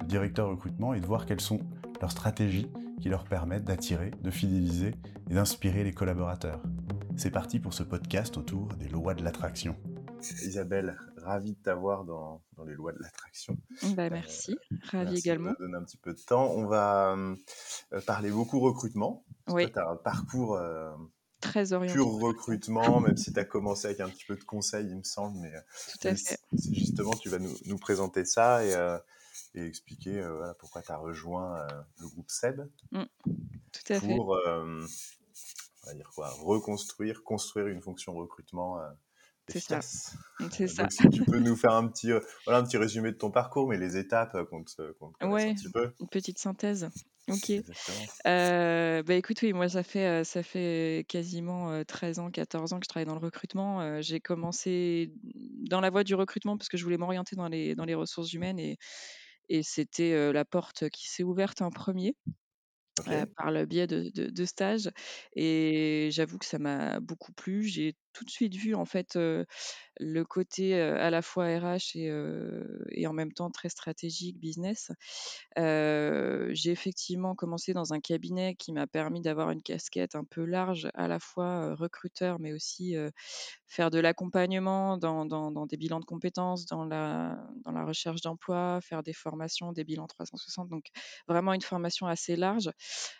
de directeurs recrutement et de voir quelles sont leurs stratégies qui leur permettent d'attirer, de fidéliser et d'inspirer les collaborateurs. C'est parti pour ce podcast autour des lois de l'attraction. Isabelle, ravi de t'avoir dans, dans, les lois de l'attraction. Bah, merci, euh, ravi également. De donner un petit peu de temps. On va euh, parler beaucoup recrutement. Oui. Tu as un parcours euh, très orienté. Pur recrutement, même si tu as commencé avec un petit peu de conseils, il me semble. Mais Tout à fait. justement, tu vas nous, nous présenter ça et, euh, et expliquer euh, voilà, pourquoi tu as rejoint euh, le groupe SEB. Mmh. Tout à pour, on va dire quoi, reconstruire, construire une fonction recrutement c'est ça. C'est ça. Si tu peux nous faire un petit, voilà, un petit résumé de ton parcours, mais les étapes qu'on te, qu te ouais, un petit peu. Une petite synthèse. Ok. Euh, bah écoute, oui, moi ça fait, ça fait quasiment 13 ans, 14 ans que je travaille dans le recrutement. J'ai commencé dans la voie du recrutement parce que je voulais m'orienter dans les, dans les ressources humaines et, et c'était la porte qui s'est ouverte en premier. Okay. Par le biais de, de, de stages et j'avoue que ça m'a beaucoup plu. J'ai tout de suite vu en fait euh, le côté euh, à la fois RH et, euh, et, en même temps très stratégique business. j'ai effectivement commencé dans un cabinet qui m'a permis d'avoir une casquette un peu large, à la fois recruteur mais aussi faire de l'accompagnement dans, dans, dans, des bilans de compétences, dans la, dans la recherche d'emploi, faire des formations, des bilans 360. Donc vraiment une formation assez large.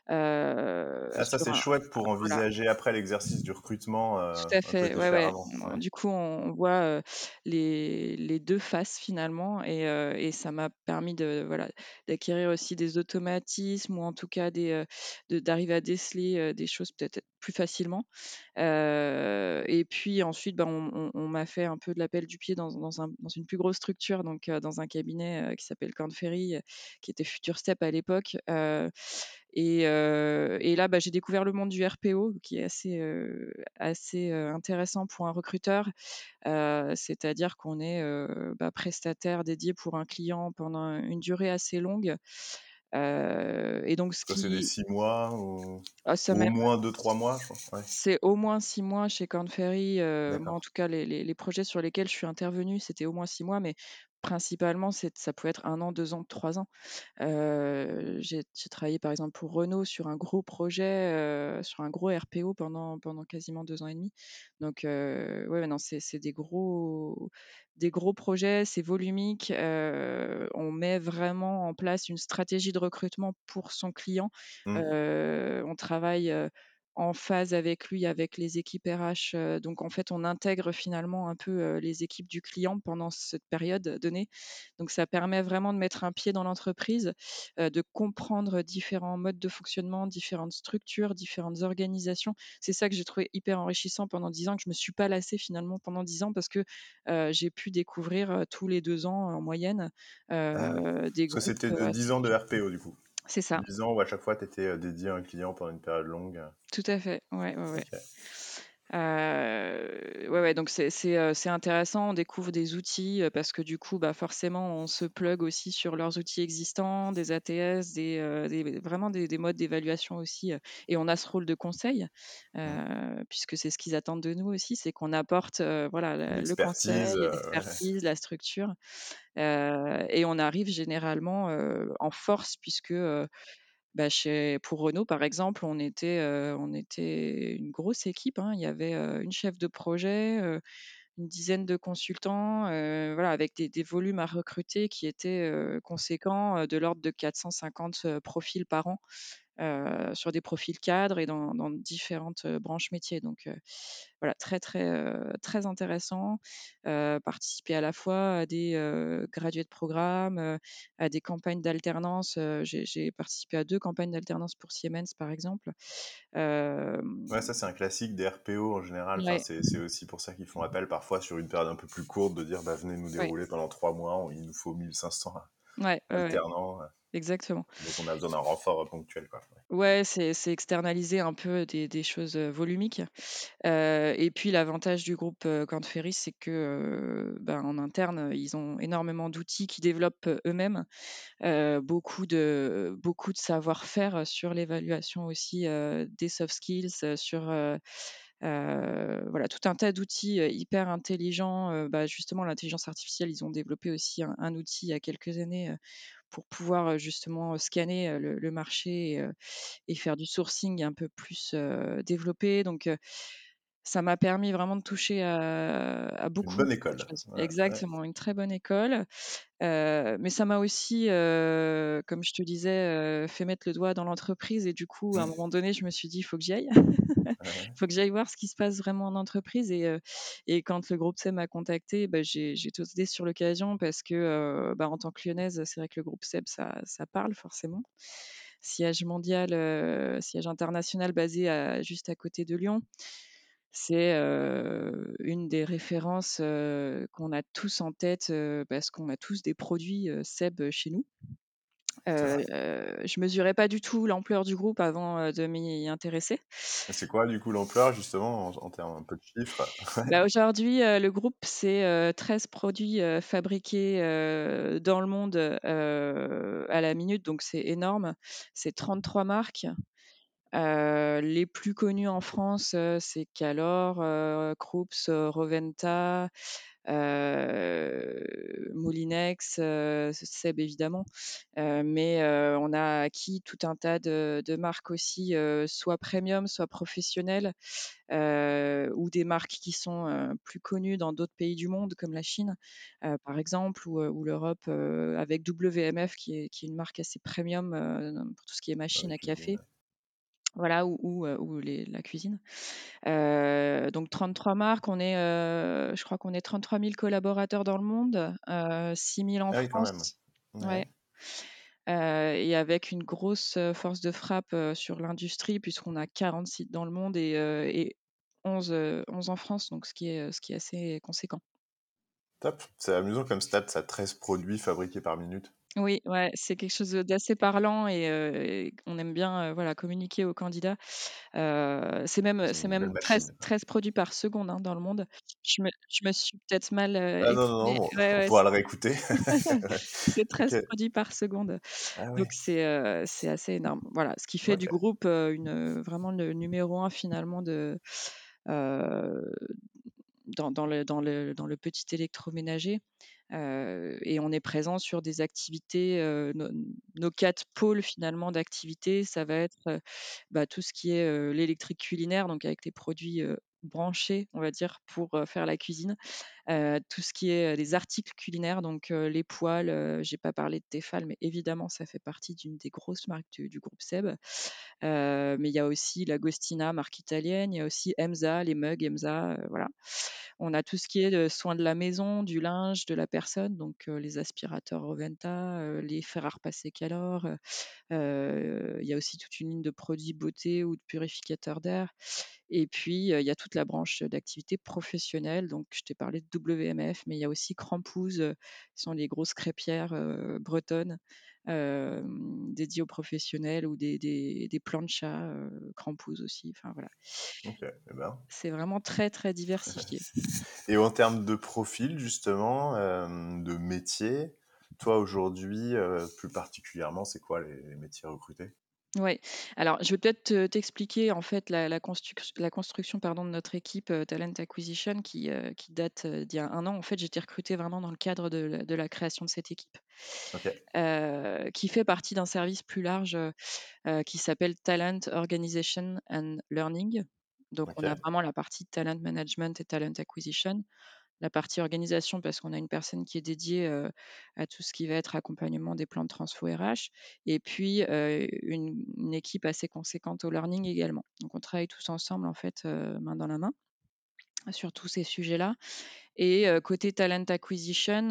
Ça, c'est un... chouette pour envisager voilà. après l'exercice du recrutement. Tout à fait, ouais, ouais. ouais, Du coup, on voit euh, les, les, deux faces finalement et, euh, et ça m'a permis de voilà d'acquérir aussi des automatismes ou en tout cas des d'arriver à déceler des choses peut-être plus facilement. et puis ensuite, bah, on, on, on m'a fait un peu de l'appel du pied dans, dans, un, dans, une plus grosse structure, donc dans un cabinet qui s'appelle Corn Ferry, qui était Future Step à l'époque. Et, euh, et, là, bah, j'ai découvert le monde du RPO, qui est assez, euh, assez intéressant pour un recruteur. C'est-à-dire qu'on est, bah, prestataire dédié pour un client pendant une durée assez longue. et donc, ce ça, qui... c'est des six mois ou, ah, ou même... au moins deux, trois mois, je pense. Ouais. C'est au moins six mois chez Corn Ferry. moi, en tout cas, les, les, les, projets sur lesquels je suis intervenue, c'était au moins six mois, mais principalement, ça pouvait être un an, deux ans, trois ans. Euh, j'ai travaillé par exemple pour Renault sur un gros projet, euh, sur un gros RPO pendant, pendant quasiment deux ans et demi. Donc, euh, ouais, non, c'est des gros, des gros projets, c'est volumique. on met vraiment en place une stratégie de recrutement pour son client. Mmh. on travaille en phase avec lui, avec les équipes RH. Donc, en fait, on intègre finalement un peu les équipes du client pendant cette période donnée. Donc, ça permet vraiment de mettre un pied dans l'entreprise, de comprendre différents modes de fonctionnement, différentes structures, différentes organisations. C'est ça que j'ai trouvé hyper enrichissant pendant dix ans, que je me suis pas lassée finalement pendant dix ans parce que euh, j'ai pu découvrir tous les deux ans en moyenne euh, ah, des groupes. C'était 10 ans de RPO du coup. C'est ça. 10 ans où à chaque fois tu étais dédié à un client pendant une période longue. Tout à fait, ouais, ouais, ouais. Okay. Euh, ouais, ouais, donc c'est euh, intéressant, on découvre des outils euh, parce que du coup, bah, forcément, on se plug aussi sur leurs outils existants, des ATS, des, euh, des vraiment des, des modes d'évaluation aussi, et on a ce rôle de conseil, euh, puisque c'est ce qu'ils attendent de nous aussi, c'est qu'on apporte voilà, le conseil, l'expertise, ouais. la structure, et on arrive généralement en force puisque bah, pour Renault, par exemple, on était, euh, une grosse équipe. Hein. Il y avait euh, une chef de projet, euh, une dizaine de consultants, voilà, avec des, volumes à recruter qui étaient conséquents, de l'ordre de 450 profils par an. Euh, sur des profils cadres et dans, dans différentes euh, branches métiers. Donc euh, voilà, très très très intéressant. participer à la fois à des gradués de programme, à des campagnes d'alternance. J'ai participé à deux campagnes d'alternance pour Siemens par exemple. Ouais, ça c'est un classique des RPO en général. Ouais. Enfin, c'est aussi pour ça qu'ils font appel parfois sur une période un peu plus courte de dire bah, venez nous dérouler ouais. pendant trois mois, il nous faut 1500 Ouais, ouais, ouais. alternant. Exactement. Donc on a besoin d'un renfort ponctuel, quoi. Ouais, c'est c'est externaliser un peu des des choses, volumiques. Heu et puis l'avantage du groupe, Korn Ferry, c'est que, ben, en interne, ils ont énormément d'outils qu'ils développent eux-mêmes. Beaucoup de beaucoup de savoir-faire sur l'évaluation aussi, des soft skills, sur, voilà, tout un tas d'outils, hyper intelligents. Bah, justement, l'intelligence artificielle, ils ont développé aussi un outil il y a quelques années, pour pouvoir, justement, scanner, le le marché et et faire du sourcing un peu plus, développé. Donc, ça m'a permis vraiment de toucher à à Une beaucoup, bonne beaucoup école. Ouais, ouais. Exactement, une très bonne école. Mais ça m'a aussi, comme je te disais, fait mettre le doigt dans l'entreprise et du coup, à un moment donné, je me suis dit: «Il faut que j'y aille. Il faut que j'aille voir ce qui se passe vraiment en entreprise» et quand le groupe SEB m'a contactée, bah, j'ai sauté sur l'occasion parce que, bah, en tant que Lyonnaise, c'est vrai que le groupe SEB, ça ça parle forcément. Siège mondial, siège international basé à juste à côté de Lyon. C'est, une des références, qu'on a tous en tête, parce qu'on a tous des produits, SEB chez nous. Je mesurais pas du tout l'ampleur du groupe avant, de m'y intéresser. C'est quoi, du coup, l'ampleur, justement, en en termes un peu de chiffres? Bah, aujourd'hui, le groupe, c'est, heu, 13 produits, fabriqués, dans le monde, à la minute, donc c'est énorme. C'est 33 marques. Heu, les plus connues en France, heu, c'est Calor, heu, Krups, Rowenta, heu, Moulinex, heu, SEB évidemment. Mais on a acquis tout un tas de de marques aussi, soit premium, soit professionnelles, ou des marques qui sont, plus connues dans d'autres pays du monde comme la Chine, par exemple, ou, ou l'Europe, avec WMF qui est qui est une marque assez premium, pour tout ce qui est la machine à café. Voilà, ou ou, ou les la cuisine. Heu, donc 33 marques, on est, heu, je crois qu'on est 33 000 collaborateurs dans le monde, heu, 6 000 en Ah oui, quand même. France. Ouais. Ouais. Heu et avec une grosse, force de frappe, sur l'industrie puisqu'on a 40 sites dans le monde et heu et 11, heu, 11 en France, donc ce qui est, ce qui est assez conséquent. Top. C'est amusant comme stat ça, 13 produits fabriqués par minute. Oui, ouais, c'est quelque chose, d'assez parlant et heu et on aime bien, heu, voilà, communiquer aux candidats. Heu, c'est même C'est c'est une belle même 13- machine. 13 produits par seconde, hein, dans le monde. Je me je me suis peut-être mal, heu, Ah non, non, non, exprimée. bon, Ouais, on ouais, pourra c'est le réécouter. c'est OK. 13 produits par seconde. Ah Donc ouais. c'est, heu, c'est assez énorme. Voilà, ce qui fait du OK. groupe, heu, une, vraiment le numéro 1 finalement de, heu, dans dans le dans le dans le petit électroménager. Et on est présent sur des activités, nos 4 pôles finalement d'activité, ça va être, bah, tout ce qui est, l'électrique culinaire, donc avec les produits, branchés, on va dire, pour, faire la cuisine. Heu, tout ce qui est, les articles culinaires, donc heu, les heu, j'ai pas parlé de Tefal, mais évidemment ça fait partie d'une des grosses marques du groupe SEB. Mais il y a aussi Lagostina, marque italienne, il y a aussi Emsa, les mugs heu, voilà. On a tout ce qui est, de soins de la maison, du linge, de la personne, donc les aspirateurs Rowenta, heu, les fer à repasser Calor, il y a aussi toute une ligne de produits beauté ou de purificateurs d'air et puis, il y a toute la branche d'activité professionnelle, donc je t'ai parlé de WMF, mais il y a aussi Krampouz, heu, ce sont les grosses crêpières, heu, bretonnes, hem, dédiées aux professionnels ou des des des planchas, heu, Krampouz aussi, enfin voilà. Et ben. C'est vraiment très, très diversifié. Et en termes de profil justement, de métier, toi aujourd'hui, plus particulièrement, c'est quoi les les métiers recrutés? Ouais. Alors, je vais peut-être te t'expliquer en fait la la construc la construction pardon de notre équipe, heu, talent acquisition qui, heu, qui date, heu, d'il y a 1 an. En fait, j'ai été recrutée vraiment dans le cadre de la de la création de cette équipe, OK. qui fait partie d'un service plus large, qui s'appelle Talent Organization and Learning. Donc on a OK. vraiment la partie talent management et talent acquisition. La partie organisation parce qu'on a une personne qui est dédiée, à tout ce qui va être accompagnement des plans de transfo RH et puis, une équipe assez conséquente au learning également. Donc on travaille tous ensemble en fait, main dans la main, sur tous ces sujets-là et côté talent acquisition,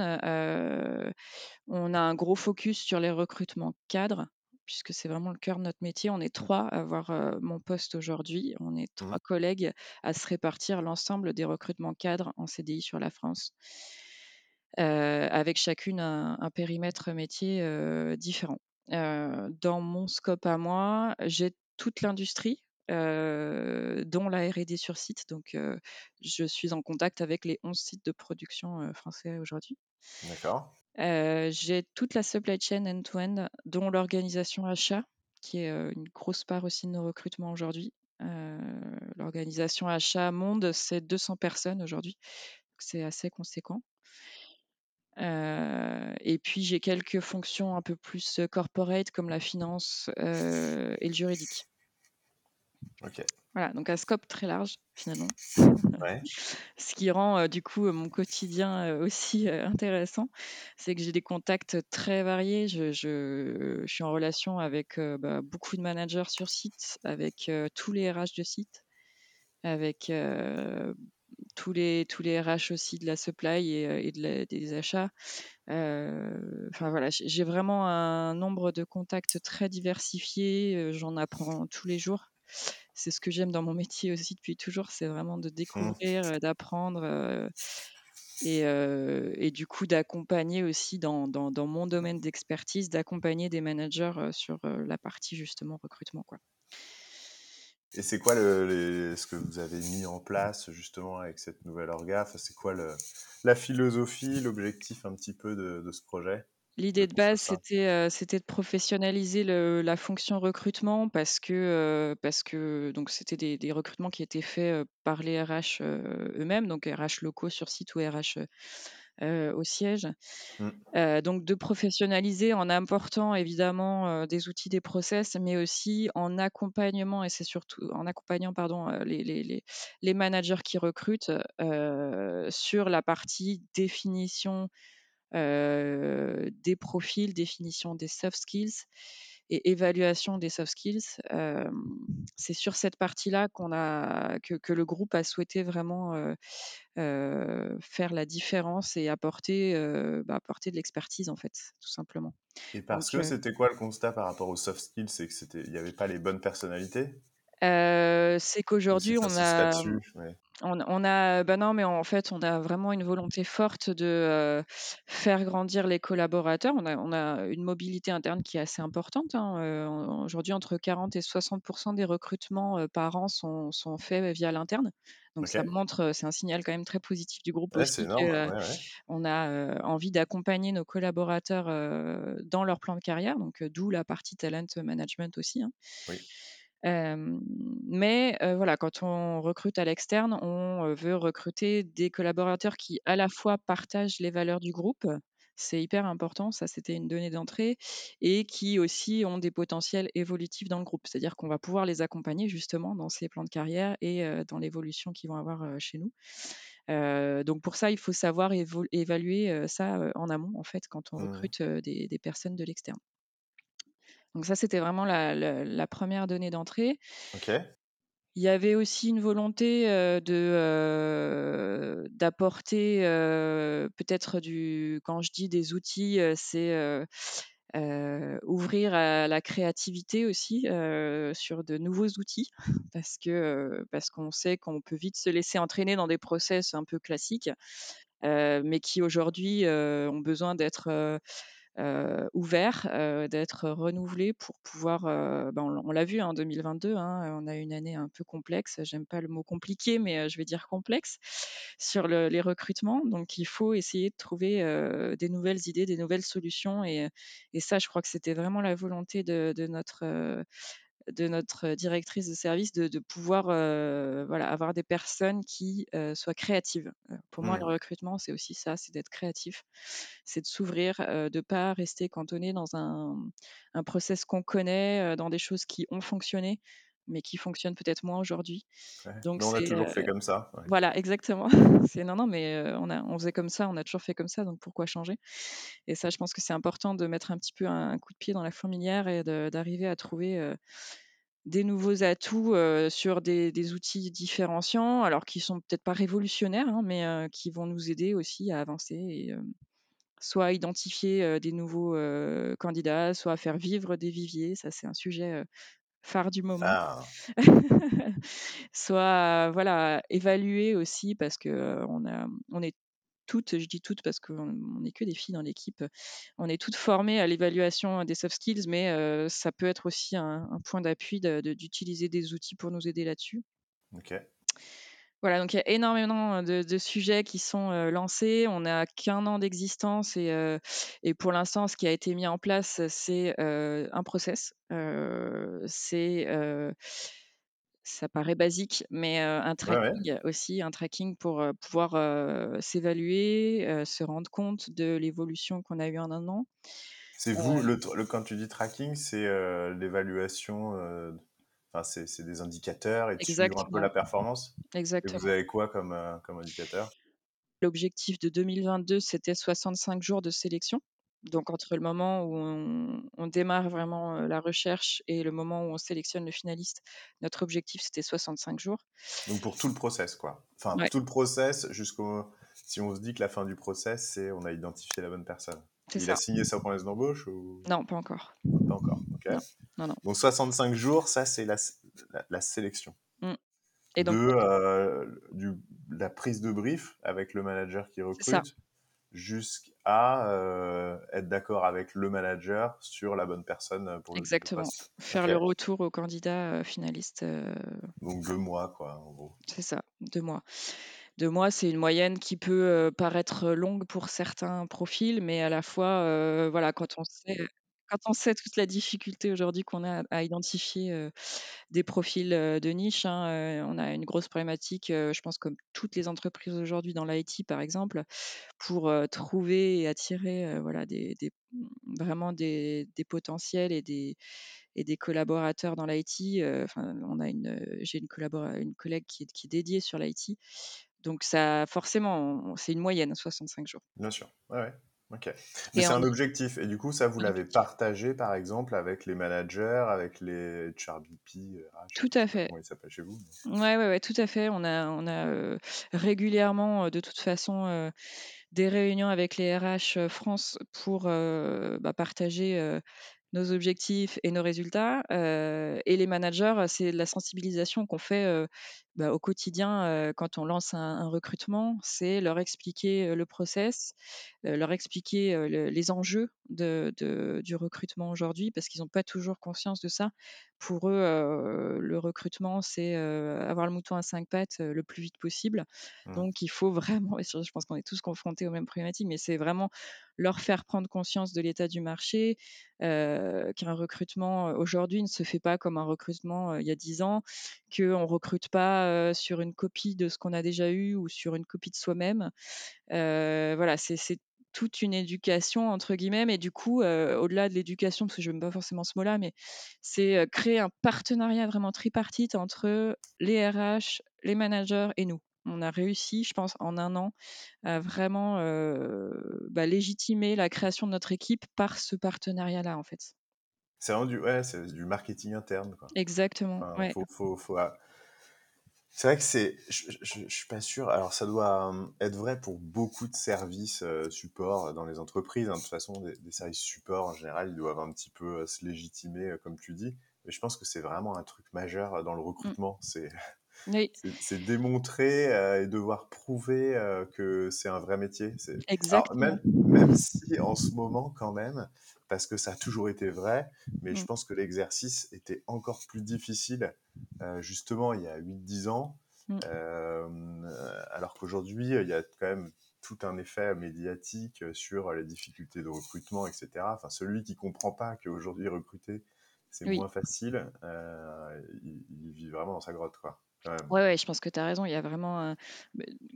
on a un gros focus sur les recrutements cadres, puisque c'est vraiment le cœur de notre métier. On est 3 à avoir, mon poste aujourd'hui. On est Mmh 3 collègues à se répartir l'ensemble des recrutements cadres en CDI sur la France. avec chacune un, périmètre métier différent. dans mon scope à moi, j'ai toute l'industrie, dont la R&D sur site. Donc, je suis en contact avec les 11 sites de production français aujourd'hui. D'accord. j'ai toute la supply chain end-to-end, dont l'organisation achat, qui est une grosse part aussi de nos recrutements aujourd'hui. l'organisation achat monde, c'est 200 personnes aujourd'hui. C'est assez conséquent. et puis j'ai quelques fonctions un peu plus corporate comme la finance et le juridique. Ok. Voilà, donc un scope très large finalement. Ce qui rend du coup mon quotidien aussi intéressant, c'est que j'ai des contacts très variés. Je, je, suis en relation avec bah, beaucoup de managers sur site, avec tous les RH de site, avec tous les tous les RH aussi de la supply et, de des achats. Enfin voilà, j'ai vraiment un nombre de contacts très diversifiés. J'en apprends tous les jours c'est ce que j'aime dans mon métier aussi depuis toujours, c'est vraiment de mmh. découvrir, d'apprendre et, du coup d'accompagner aussi dans, mon domaine d'expertise, d'accompagner des managers sur la partie justement recrutement. Quoi. Et c'est quoi le, ce que vous avez mis en place justement avec cette nouvelle orga? C'est quoi la philosophie, l'objectif un petit peu de ce projet? L'idée de base, c'était, c'était de professionnaliser la fonction recrutement parce que, parce que donc c'était des recrutements qui étaient faits, par les RH, eux-mêmes, donc RH locaux sur site ou RH, au siège. Mmh. donc de professionnaliser en apportant évidemment, des outils, des process, mais aussi en accompagnement et c'est surtout en accompagnant pardon, les les les managers qui recrutent, sur la partie définition des profils, définition des soft skills et évaluation des soft skills. c'est sur cette partie-là qu'on a que, le groupe a souhaité vraiment faire la différence et apporter, bah, apporter de l'expertise en fait, tout simplement. Et parce que c'était quoi le constat par rapport aux soft skills, c'est que c'était, il n'y avait pas les bonnes personnalités? C'est qu'aujourd'hui on a, on, a, bah non, mais en fait, on a vraiment une volonté forte de faire grandir les collaborateurs. On a, on a, une mobilité interne qui est assez importante. Hein. Aujourd'hui, entre 40 et 60% des recrutements par an sont, sont, faits via l'interne. Donc ça montre, c'est un signal quand même très positif du groupe aussi. On a envie d'accompagner nos collaborateurs dans leur plan de carrière, donc d'où la partie talent management aussi. Hein. Oui mais voilà, quand on recrute à l'externe, on veut recruter des collaborateurs qui à la fois partagent les valeurs du groupe, c'est hyper important, ça c'était une donnée d'entrée, et qui aussi ont des potentiels évolutifs dans le groupe. C'est-à-dire qu'on va pouvoir les accompagner justement dans ces plans de carrière et dans l'évolution qu'ils vont avoir chez nous. donc pour ça, il faut savoir évaluer ça en amont, en fait, quand on mmh. recrute des personnes de l'externe. Donc ça, c'était vraiment la, première donnée d'entrée. Il y avait aussi une volonté de d'apporter peut-être du quand je dis des outils, c'est ouvrir à la créativité aussi sur de nouveaux outils parce que parce qu'on sait qu'on peut vite se laisser entraîner dans des process un peu classiques, mais qui aujourd'hui ont besoin d'être euh, ouvert, euh, d'être renouvelé pour pouvoir. Euh, ben, on, l'a vu en 2022, hein, on a une année un peu complexe. J'aime pas le mot compliqué, mais je vais dire complexe sur les recrutements. Donc il faut essayer de trouver des nouvelles idées, des nouvelles solutions. Et, ça, je crois que c'était vraiment la volonté de notre de notre directrice de service de, pouvoir voilà, avoir des personnes qui soient créatives. pour moi, le recrutement, c'est aussi ça, c'est d'être créatif, c'est de s'ouvrir, de ne pas rester cantonné dans un, un process qu'on connaît, dans des choses qui ont fonctionné, mais qui fonctionnent peut-être moins aujourd'hui. Donc on a toujours fait comme ça. Voilà, exactement. c'est non, non, mais on, a, on faisait comme ça, on a toujours fait comme ça, donc pourquoi changer? Et ça, je pense que c'est important de mettre un petit peu un, coup de pied dans la fourmilière et d'arriver à trouver des nouveaux atouts sur des, outils différenciants, alors qui sont peut-être pas révolutionnaires, hein, mais qui vont nous aider aussi à avancer et soit à identifier des nouveaux candidats, soit à faire vivre des viviers. Ça, c'est un sujet phare du moment. Ah. soit voilà évaluer aussi parce que on a on est toutes, je dis toutes parce qu'on n'est que des filles dans l'équipe, on est toutes formées à l'évaluation des soft skills, mais ça peut être aussi un, point d'appui d'utiliser des outils pour nous aider là-dessus. Ok. Voilà, donc il y a énormément de, sujets qui sont lancés. On n'a qu'un an d'existence et, et, pour l'instant, ce qui a été mis en place, c'est un process. c'est ça paraît basique, mais un tracking aussi, un tracking pour pouvoir s'évaluer, se rendre compte de l'évolution qu'on a eue en un an. C'est vous, le, quand tu dis tracking, c'est l'évaluation Enfin, c'est des indicateurs et de suivre un peu la performance. Exactement. Et vous avez quoi comme, euh, comme indicateur? L'objectif de 2022, c'était 65 jours de sélection. Donc entre le moment où on, démarre vraiment euh, la recherche et le moment où on sélectionne le finaliste, notre objectif c'était 65 jours. Donc pour tout le process quoi. Enfin tout le process jusqu'au si on se dit que la fin du process c'est on a identifié la bonne personne. Il a signé sa promesse d'embauche ou? Non, pas encore. Pas encore, ok. Non, non, Donc 65 jours, ça c'est la, la, sélection. Mmh. Et donc, de euh, du, la prise de brief avec le manager qui recrute jusqu'à euh, être d'accord avec le manager sur la bonne personne pour Exactement. Le Faire le retour au candidat euh, finaliste. Donc deux mois, quoi, en gros. C'est ça, deux mois de mois, c'est une moyenne qui peut paraître longue pour certains profils, mais à la fois, voilà, quand on sait, quand on sait toute la difficulté aujourd'hui qu'on a à identifier des profils de niche, hein, on a une grosse problématique, je pense comme toutes les entreprises aujourd'hui dans l'IT par exemple, pour trouver et attirer voilà, vraiment des, potentiels et des, collaborateurs dans l'IT. On a une, j'ai une, collègue qui est, qui est dédiée sur l'IT. Donc ça, forcément, c'est une moyenne, 65 jours. Bien sûr, ouais, ok. Mais c'est un objectif. Et du coup, ça, vous l'avez partagé, par exemple, avec les managers, avec les HRBP euh, Tout à fait. Comment ils s'appellent chez vous Oui, ouais, ouais, tout à fait. On a, on a euh, régulièrement, euh, de toute façon, des réunions avec les RH France pour bah, partager nos objectifs et nos résultats. et les managers, c'est la sensibilisation qu'on fait bah, au quotidien quand on lance un, recrutement. C'est leur expliquer le process, leur expliquer les enjeux de, du recrutement aujourd'hui parce qu'ils n'ont pas toujours conscience de ça. Pour eux, le recrutement, c'est avoir le mouton à cinq pattes le plus vite possible. Mmh. Donc, il faut vraiment, je pense qu'on est tous confrontés aux mêmes problématiques, mais c'est vraiment leur faire prendre conscience de l'état du marché, qu'un recrutement aujourd'hui ne se fait pas comme un recrutement il y a dix ans, qu'on ne recrute pas sur une copie de ce qu'on a déjà eu ou sur une copie de soi-même. voilà, c'est toute une éducation entre guillemets, mais du coup, au-delà de l'éducation, parce que je n'aime pas forcément ce mot-là, mais c'est créer un partenariat vraiment tripartite entre les RH, les managers et nous. On a réussi, je pense, en un an, à vraiment bah, légitimer la création de notre équipe par ce partenariat-là, en fait. C'est vraiment du, ouais, du marketing interne. Quoi. Exactement. faut, faut, c'est vrai que c'est, je, ne suis pas sûr. Alors ça doit euh, être vrai pour beaucoup de services euh, support dans les entreprises. Hein. De toute façon, des, services support en général, ils doivent un petit peu euh, se légitimer, comme tu dis. Mais je pense que c'est vraiment un truc majeur dans le mmh. recrutement. C'est c'est démontrer et devoir prouver que c'est un vrai métier. Exactement. même, même si en ce moment, quand même, parce que ça a toujours été vrai, mais je mmh. pense que l'exercice était encore plus difficile, euh, justement, il y a 8-10 ans, mmh. euh, alors qu'aujourd'hui, il y a quand même tout un effet médiatique sur les difficultés de recrutement, etc. Enfin, celui qui comprend pas qu'aujourd'hui, recruter, c'est moins facile, euh, il, il, vit vraiment dans sa grotte, quoi. Ouais, ouais, je pense que tu as raison. Il y a vraiment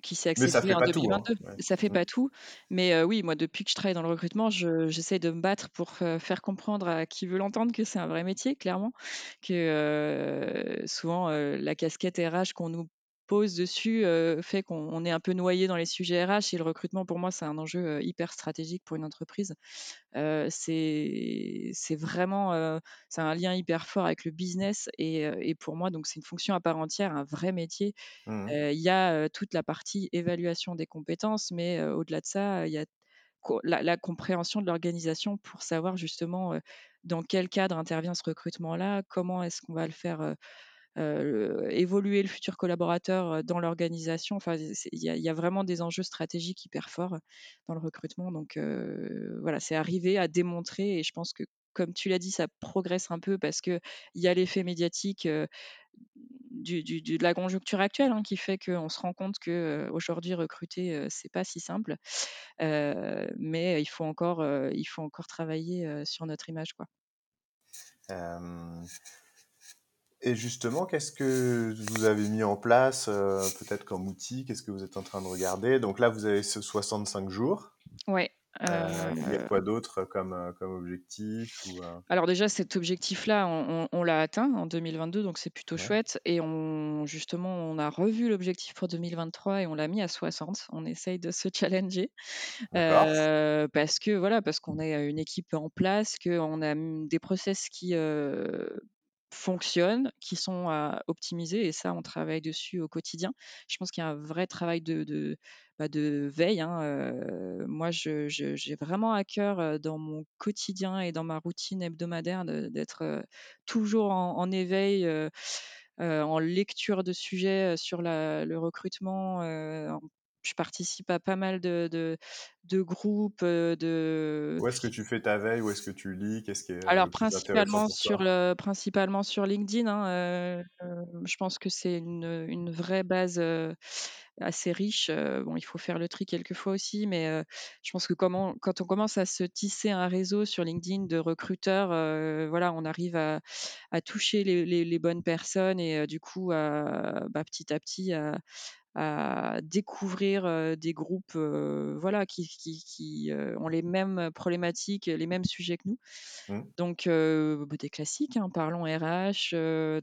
qui s'est accéléré en 2022. Hein. Ça fait mmh. pas tout. Mais oui, moi, depuis que je travaille dans le recrutement, j'essaie de me battre pour faire comprendre à qui veut l'entendre que c'est un vrai métier, clairement. Que souvent, la casquette RH qu'on nous dessus fait qu'on est un peu noyé dans les sujets RH et le recrutement pour moi c'est un enjeu hyper stratégique pour une entreprise c'est vraiment c'est un lien hyper fort avec le business et, pour moi donc c'est une fonction à part entière, un vrai métier. Mmh il y a toute la partie évaluation des compétences, mais au-delà de ça, il y a la, compréhension de l'organisation pour savoir justement dans quel cadre intervient ce recrutement-là, comment est-ce qu'on va le faire évoluer le futur collaborateur dans l'organisation. Enfin, il y, a vraiment des enjeux stratégiques hyper forts dans le recrutement. Donc voilà, c'est arriver à démontrer et je pense que comme tu l'as dit, ça progresse un peu parce qu'il y a l'effet médiatique de la conjoncture actuelle hein, qui fait qu'on se rend compte qu'aujourd'hui, recruter, c'est pas si simple. mais il faut, encore, il faut encore travailler sur notre image. Quoi. Et justement, qu'est-ce que vous avez mis en place, peut-être comme outil? Qu'est-ce que vous êtes en train de regarder? Donc là, vous avez ce 65 jours. Ouais. Euh, il y a quoi d'autre comme, euh, comme objectif ou, euh? Alors déjà, cet objectif-là, on, on, l'a atteint en 2022, donc c'est plutôt chouette. Et on, justement, on a revu l'objectif pour 2023 et on l'a mis à 60. On essaye de se challenger parce que voilà, parce qu'on est une équipe en place, qu'on a des process qui fonctionnent, qui sont à optimiser, et ça, on travaille dessus au quotidien. Je pense qu'il y a un vrai travail de, bah, veille. Hein. moi, j'ai vraiment à cœur dans mon quotidien et dans ma routine hebdomadaire d'être toujours en, éveil. en lecture de sujets sur le recrutement, je participe à pas mal de, de, de groupes. De... Où est-ce que tu fais ta veille? Où est-ce que tu lis? Qu'est-ce qui est Alors, principalement, sur le, principalement sur LinkedIn. Hein, euh, je pense que c'est une, une, vraie base assez riche. bon, il faut faire le tri quelquefois aussi, mais je pense que quand on commence à se tisser un réseau sur LinkedIn de recruteurs, voilà, on arrive à, à toucher les, les, les, bonnes personnes et du coup, à, bah, petit à petit, à, à découvrir des groupes voilà, qui, qui, qui ont les mêmes problématiques, les mêmes sujets que nous. Mmh. Donc, bah, des classiques, hein, parlons RH,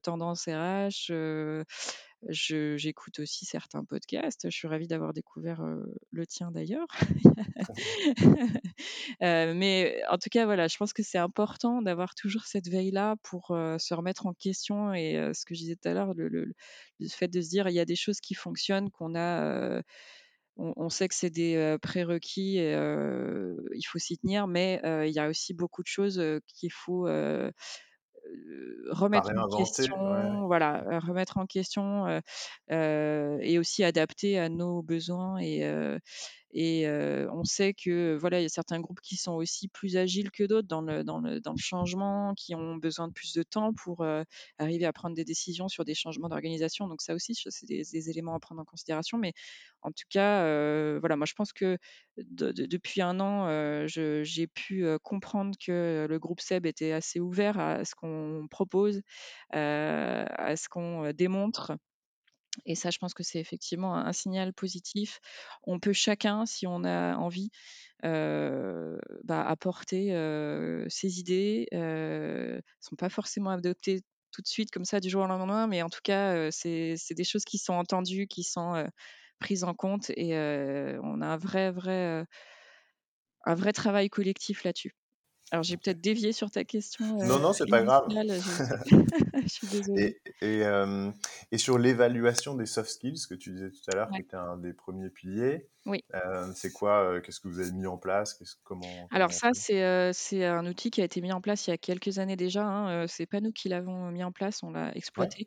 tendance RH. J'écoute aussi certains podcasts. Je suis ravie d'avoir découvert le tien d'ailleurs. mais en tout cas, voilà, je pense que c'est important d'avoir toujours cette veille-là pour se remettre en question. Et ce que je disais tout à l'heure, le, le, fait de se dire il y a des choses qui fonctionnent, qu'on a. On, sait que c'est des prérequis, et, il faut s'y tenir, mais il y a aussi beaucoup de choses qu'il faut remettre en question, voilà, remettre en question et aussi adapter à nos besoins et et on sait que voilà, il y a certains groupes qui sont aussi plus agiles que d'autres dans le, dans, le, dans le changement, qui ont besoin de plus de temps pour arriver à prendre des décisions sur des changements d'organisation. Donc ça aussi, c'est des, éléments à prendre en considération. Mais en tout cas, voilà, moi je pense que depuis un an, j'ai pu comprendre que le groupe SEB était assez ouvert à ce qu'on propose, à ce qu'on démontre. Et ça, je pense que c'est effectivement un, signal positif. On peut chacun, si on a envie, bah, apporter ses idées. ne sont pas forcément adoptées tout de suite comme ça du jour au lendemain, mais en tout cas, c'est des choses qui sont entendues, qui sont prises en compte, et on a un vrai, vrai, un vrai travail collectif là-dessus. Alors, j'ai peut-être dévié sur ta question. non, non, c'est pas grave. je suis désolée. Et, et, et sur l'évaluation des soft skills que tu disais tout à l'heure, qui était un des premiers piliers. Oui. c'est quoi Qu'est-ce que vous avez mis en place comment, Alors ça, c'est c'est un outil qui a été mis en place il y a quelques années déjà. Hein. c'est pas nous qui l'avons mis en place, on l'a exploité.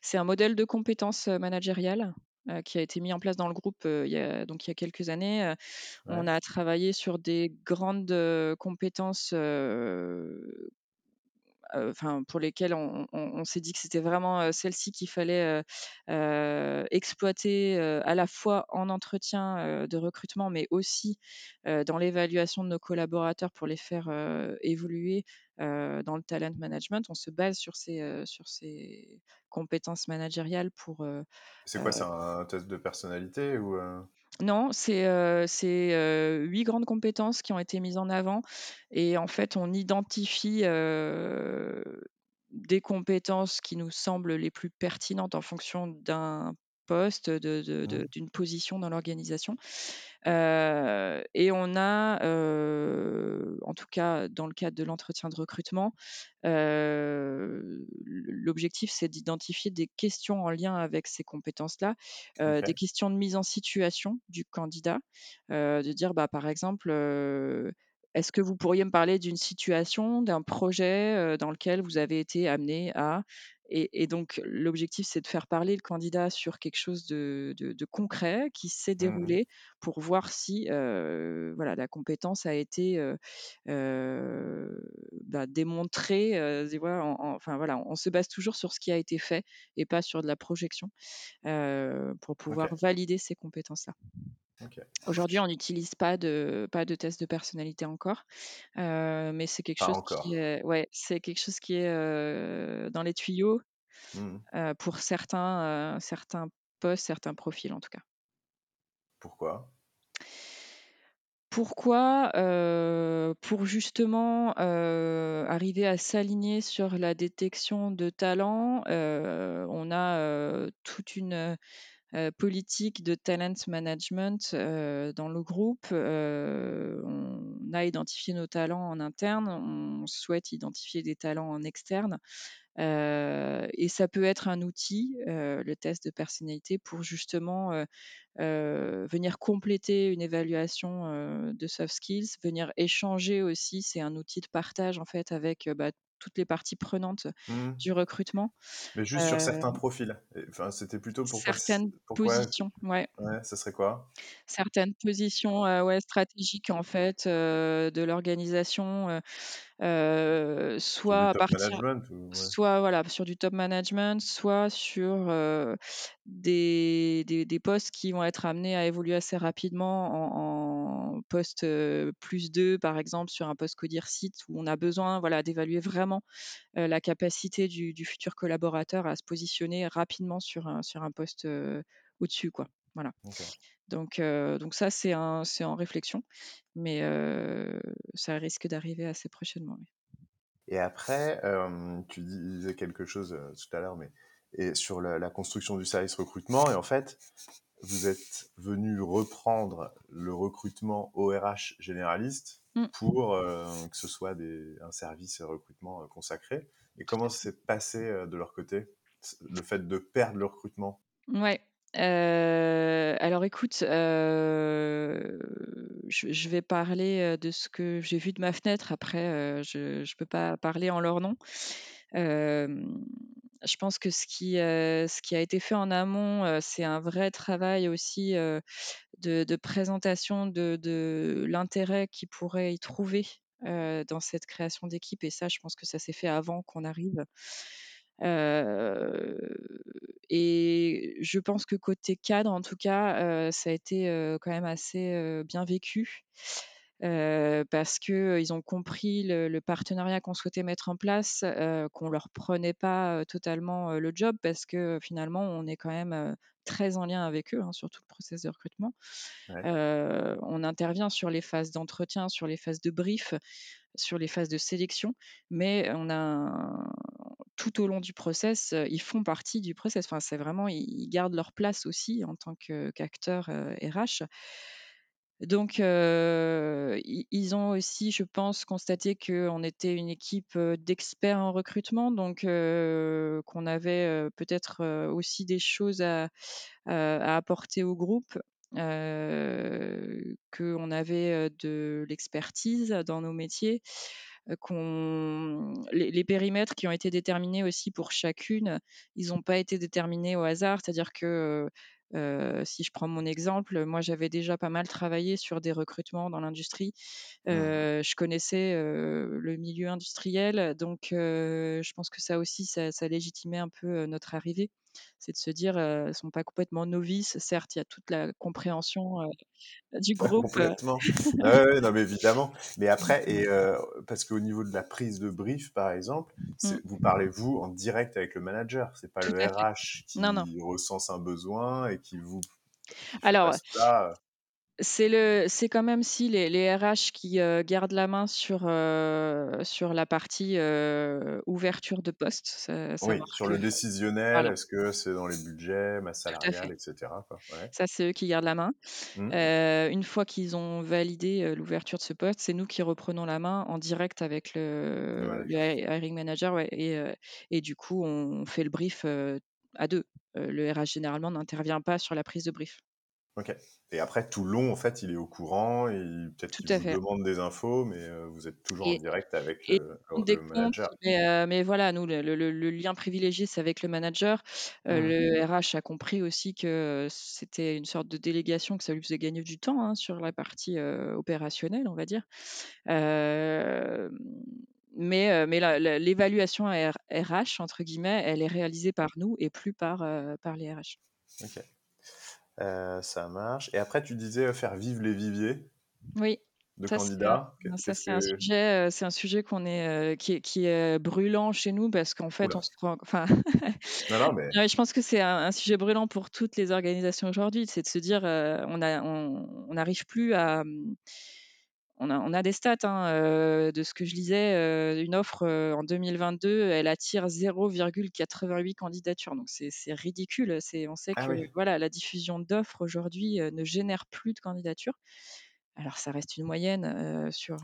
C'est un modèle de compétences managériales qui a été mis en place dans le groupe il, y a, donc il y a quelques années. On a travaillé sur des grandes compétences enfin pour lesquelles on, s'est dit que c'était vraiment celle-ci qu'il fallait exploiter à la fois en entretien de recrutement, mais aussi dans l'évaluation de nos collaborateurs pour les faire évoluer dans le talent management. On se base sur ces, sur ces compétences managériales pour. c'est quoi, c'est un test de personnalité ou non, c'est huit grandes compétences qui ont été mises en avant et en fait, on identifie des compétences qui nous semblent les plus pertinentes en fonction d'un poste, de, d'une position dans l'organisation. et on a, en tout cas dans le cadre de l'entretien de recrutement, l'objectif c'est d'identifier des questions en lien avec ces compétences-là, des questions de mise en situation du candidat, de dire bah, par exemple est-ce que vous pourriez me parler d'une situation, d'un projet dans lequel vous avez été amené à et, donc, l'objectif, c'est de faire parler le candidat sur quelque chose de, concret qui s'est Mmh déroulé pour voir si voilà, la compétence a été bah, démontrée. enfin, voilà, on se base toujours sur ce qui a été fait et pas sur de la projection pour pouvoir valider ces compétences-là. Aujourd'hui, on n'utilise pas de, pas de test de personnalité encore, mais c'est quelque, chose qui est, ouais, c'est quelque chose qui est dans les tuyaux mmh. pour certains, certains postes, certains profils en tout cas. Pourquoi? Pourquoi Pour justement arriver à s'aligner sur la détection de talents, on a toute une politique de talent management dans le groupe. on a identifié nos talents en interne, on souhaite identifier des talents en externe. et ça peut être un outil, le test de personnalité, pour justement venir compléter une évaluation de soft skills, venir échanger aussi. C'est un outil de partage en fait avec bah, toutes les parties prenantes mmh. du recrutement. Mais juste sur certains profils. Enfin, c'était plutôt pourquoi certaines positions, ouais. Ouais, ça serait quoi? Certaines positions, ouais, stratégiques en fait de l'organisation. Soit à partir, soit voilà sur du top management, soit sur des, des, des, postes qui vont être amenés à évoluer assez rapidement en, en poste plus 2 par exemple sur un poste codir site où on a besoin voilà d'évaluer vraiment la capacité du, du, futur collaborateur à se positionner rapidement sur un, sur un poste au-dessus quoi. Voilà. Donc, donc ça c'est en réflexion, mais ça risque d'arriver assez prochainement. Et après, tu disais quelque chose tout à l'heure, mais et sur la, construction du service recrutement. Et en fait, vous êtes venu reprendre le recrutement ORH généraliste mmh. pour que ce soit des, un service recrutement consacré. Et comment s'est passé de leur côté le fait de perdre le recrutement? Ouais. Alors écoute, je, vais parler de ce que j'ai vu de ma fenêtre. Après, je ne peux pas parler en leur nom je pense que ce qui, a été fait en amont, c'est un vrai travail aussi de, présentation de, de l'intérêt qu'ils pourraient y trouver dans cette création d'équipe. Et ça, je pense que ça s'est fait avant qu'on arrive. Et je pense que côté cadre, en tout cas, ça a été quand même assez bien vécu parce qu'ils ont compris le, partenariat qu'on souhaitait mettre en place, qu'on ne leur prenait pas totalement le job parce que finalement, on est quand même très en lien avec eux hein, sur tout le processus de recrutement. on intervient sur les phases d'entretien, sur les phases de brief, sur les phases de sélection, mais on a tout au long du process, ils font partie du process. Enfin, c'est vraiment, ils gardent leur place aussi en tant qu'acteurs RH. Donc, ils ont aussi, je pense, constaté qu'on était une équipe d'experts en recrutement, donc qu'on avait peut-être aussi des choses à, apporter au groupe, qu'on avait de l'expertise dans nos métiers, qu'on les, les, périmètres qui ont été déterminés aussi pour chacune, ils n'ont pas été déterminés au hasard, c'est-à-dire que si je prends mon exemple, moi j'avais déjà pas mal travaillé sur des recrutements dans l'industrie. Mmh je connaissais le milieu industriel, donc je pense que ça aussi, ça, ça légitimait un peu notre arrivée. C'est de se dire, elles ne sont pas complètement novices. Certes, il y a toute la compréhension du groupe. complètement. ouais, non, mais évidemment. Mais après, et parce qu'au niveau de la prise de brief, par exemple, mmh. vous parlez vous en direct avec le manager. C'est pas le RH qui recense un besoin et qui vous. Alors. C'est le, c'est quand même si les, les RH qui gardent la main sur sur la partie ouverture de poste. Ça, oui, sur le décisionnel, est-ce que c'est dans les budgets, masse salariale, etc. Ça, c'est eux qui gardent la main. Mmh. une fois qu'ils ont validé l'ouverture de ce poste, c'est nous qui reprenons la main en direct avec le, hiring manager, et, et du coup, on fait le brief à deux. le RH généralement n'intervient pas sur la prise de brief. OK et après tout le long, en fait, il est au courant et peut-être Tout qu'il à vous fait. demande des infos, mais heu, vous êtes toujours en Et direct avec et le manager? mais heu, mais voilà, nous, le le le le lien privilégié, c'est avec le manager. Heu, Mmh. le RH a compris aussi que c'était une sorte de délégation, que ça lui faisait gagner du temps, hein, sur la partie, opérationnelle, on va dire. Mais heu, mais la la l'évaluation R RH, entre guillemets, elle est réalisée par nous et plus par, par les RH. OK. Heu, ça marche et après tu disais, heu, faire vivre les viviers Oui, de ça c'est candidats. Ça qu'est-ce c'est un sujet, heu, c'est un sujet qu'on est, qui est qui est brûlant chez nous parce qu'en fait, on se rend enfin, Non, non, mais je pense que c'est un un sujet brûlant pour toutes les organisations aujourd'hui. C'est de se dire, on a on on n'arrive plus à, on a on a des stats, hein, heu, de ce que je lisais, heu, une offre, heu, en 2022, elle attire 0,88 candidatures, donc c'est ridicule. On sait ah que, oui, voilà, la diffusion d'offres aujourd'hui, ne génère plus de candidatures. Alors ça reste une moyenne, sur,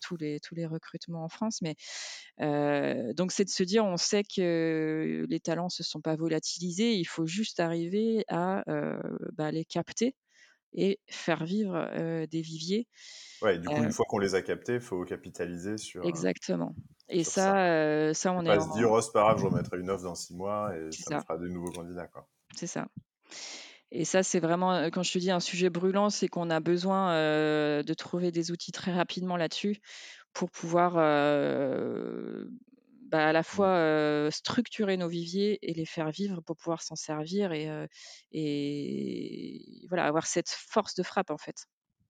tous les tous les recrutements en France, mais donc c'est de se dire, on sait que les talents se sont pas volatilisés, il faut juste arriver à, bah, les capter et faire vivre, des viviers. Ouais, du coup, une fois qu'on les a captés, il faut capitaliser sur, exactement et sur ça. ça, on est pas se dire: en «Oh, c'est pas grave, je remettrai une offre dans 6 mois et ça me fera des nouveaux candidats», quoi. c'est ça et ça, c'est vraiment, quand je te dis un sujet brûlant, c'est qu'on a besoin, de trouver des outils très rapidement là-dessus pour pouvoir, bah, à la Mmh fois, structurer nos viviers et les faire vivre pour pouvoir s'en servir et voilà, avoir cette force de frappe, en fait.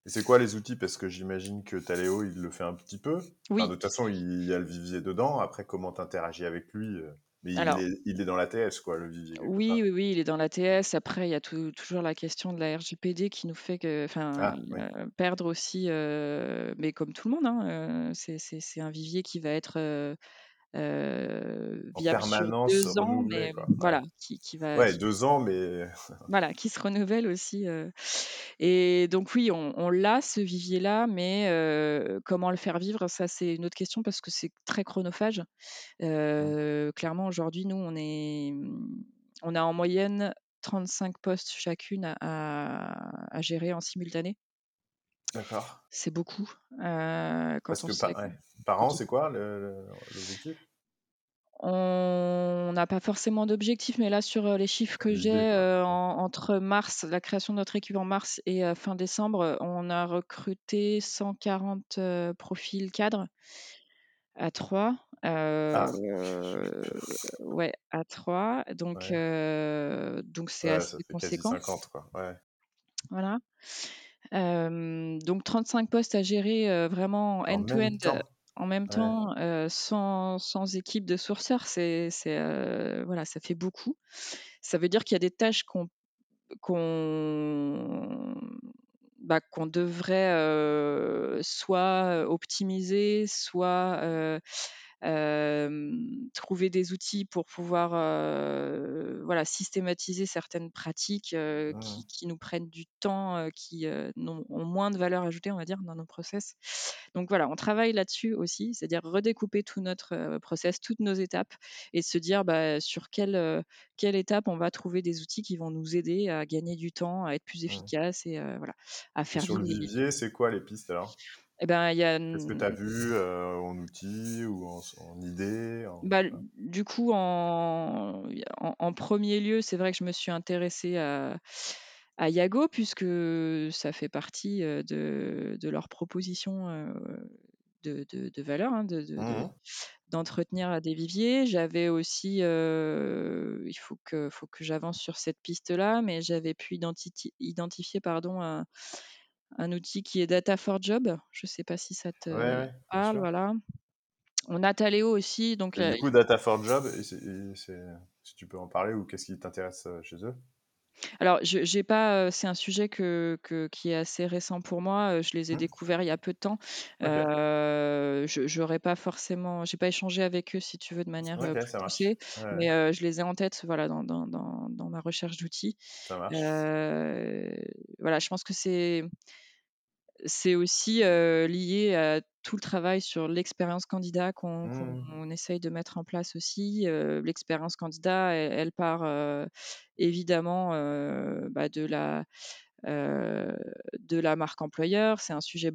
et c'est quoi les outils? Parce que j'imagine que Taléo, il le fait un petit peu. Enfin, de toute façon, il y a le vivier dedans. Après, comment tu interagis avec lui? Mais il alors est il est dans l'ATS, quoi, le vivier, oui, part? oui, oui, il est dans l'ATS. Après, il y a tou toujours la question de la RGPD qui nous fait que Ah oui, perdre aussi, mais comme tout le monde, hein, c'est un vivier qui va être, viable sur permanence 2 ans, mais quoi. Voilà, qui qui va Ouais, qui 2 ans, mais Voilà, qui se renouvelle aussi, heu et donc oui, on on l'a ce vivier-là, mais heu, comment le faire vivre? Ça, c'est une autre question parce que c'est très chronophage. mmh, Heu, clairement, aujourd'hui, nous, on est, on a en moyenne 35 postes chacune à à à gérer en simultané. D'accord. C'est beaucoup, Parce on que par ouais, an, c'est quoi le le l'objectif? On n'a pas forcément d'objectif, mais là, sur, heu, les chiffres que j'ai, en entre mars, la création de notre équipe en mars et heu, fin décembre, on a recruté 140, heu, profils cadres à 3, Ah! ouais, à 3, donc Ouais. donc c'est Ouais, assez conséquent, 50, quoi. Ouais. voilà. Donc 35 postes à gérer, vraiment end-to-end, en même Ouais. temps, sans sans équipe de sourceurs, c'est voilà, ça fait beaucoup. Ça veut dire qu'il y a des tâches qu'on qu'on bah, qu'on devrait, soit optimiser, soit, trouver des outils pour pouvoir, voilà, systématiser certaines pratiques, Mmh qui qui nous prennent du temps, qui, ont moins de valeur ajoutée, on va dire, dans nos process. Donc voilà, on travaille là-dessus aussi, c'est-à-dire redécouper tout notre, process, toutes nos étapes et se dire, bah, sur quelle, quelle étape on va trouver des outils qui vont nous aider à gagner du temps, à être plus Mmh. efficace et voilà, à faire sur le vivier, c'est quoi les pistes alors? Et ben, il y a, Qu'est-ce que tu as vu, heu, en outils ou en en idées, en bah, du coup, en en 1 lieu, c'est vrai que je me suis intéressée à à Yago puisque ça fait partie, de de leurs propositions, heu, de de de valeur, hein, de de Mmh de mh. d'entretenir des viviers. J'avais aussi, il faut que faut que j'avance sur cette piste-là, mais j'avais pu identifier pardon, un un outil qui est Data for Job. Je ne sais pas si ça te ouais, parle, voilà. On a Taleo aussi, donc Et là du coup, Data for Job et et si tu peux en parler ou qu'est-ce qui t'intéresse, heu, chez eux? Alors je j'ai pas, heu, c'est un sujet que que qui est assez récent pour moi, heu, je les ai Mmh. découverts il y a peu de temps. OK. Heu, je j'aurais pas forcément j'ai pas échangé avec eux si tu veux de manière, heu, OK, plus ça marche. poussée, Ouais, ouais, mais heu, je les ai en tête, voilà, dans dans dans dans ma recherche d'outils. ça marche. Heu, voilà, je pense que c'est c'est aussi, lié à tout le travail sur l'expérience candidat qu'on Mmh essaye de mettre en place aussi. L'expérience candidat, elle elle part, évidemment, bah, de la de la marque employeur. C'est un sujet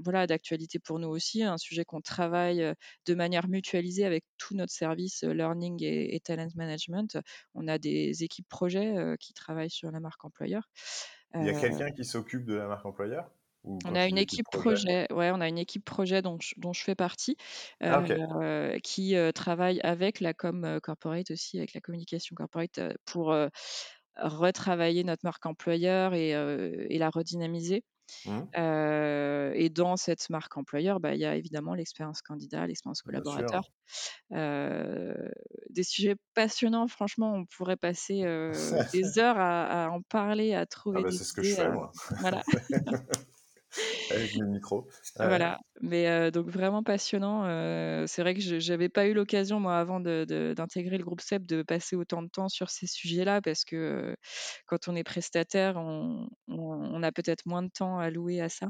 voilà, d'actualité pour nous aussi, un sujet qu'on travaille de manière mutualisée avec tout notre service learning et, talent management. On a des équipes projets qui travaillent sur la marque employeur. Il y a quelqu'un qui s'occupe de la marque employeur? On a une équipe projet, ouais, on a une équipe projet dont je, dont je fais partie, ah, qui travaille avec la com corporate aussi, avec la communication corporate pour retravailler notre marque employeur et, et la redynamiser. Mmh. et dans cette marque employeur, bah, il y a évidemment l'expérience candidat, l'expérience collaborateur. des sujets passionnants, franchement, on pourrait passer des heures à, en parler, à ah trouver bah, des C'est ce que je fais, moi. Voilà. Avec le micro. Voilà, mais donc vraiment passionnant. c'est vrai que je n'avais pas eu l'occasion, moi, avant d'intégrer le groupe CEP, de passer autant de temps sur ces sujets-là, parce que quand on est prestataire, on, a peut-être moins de temps à louer à ça.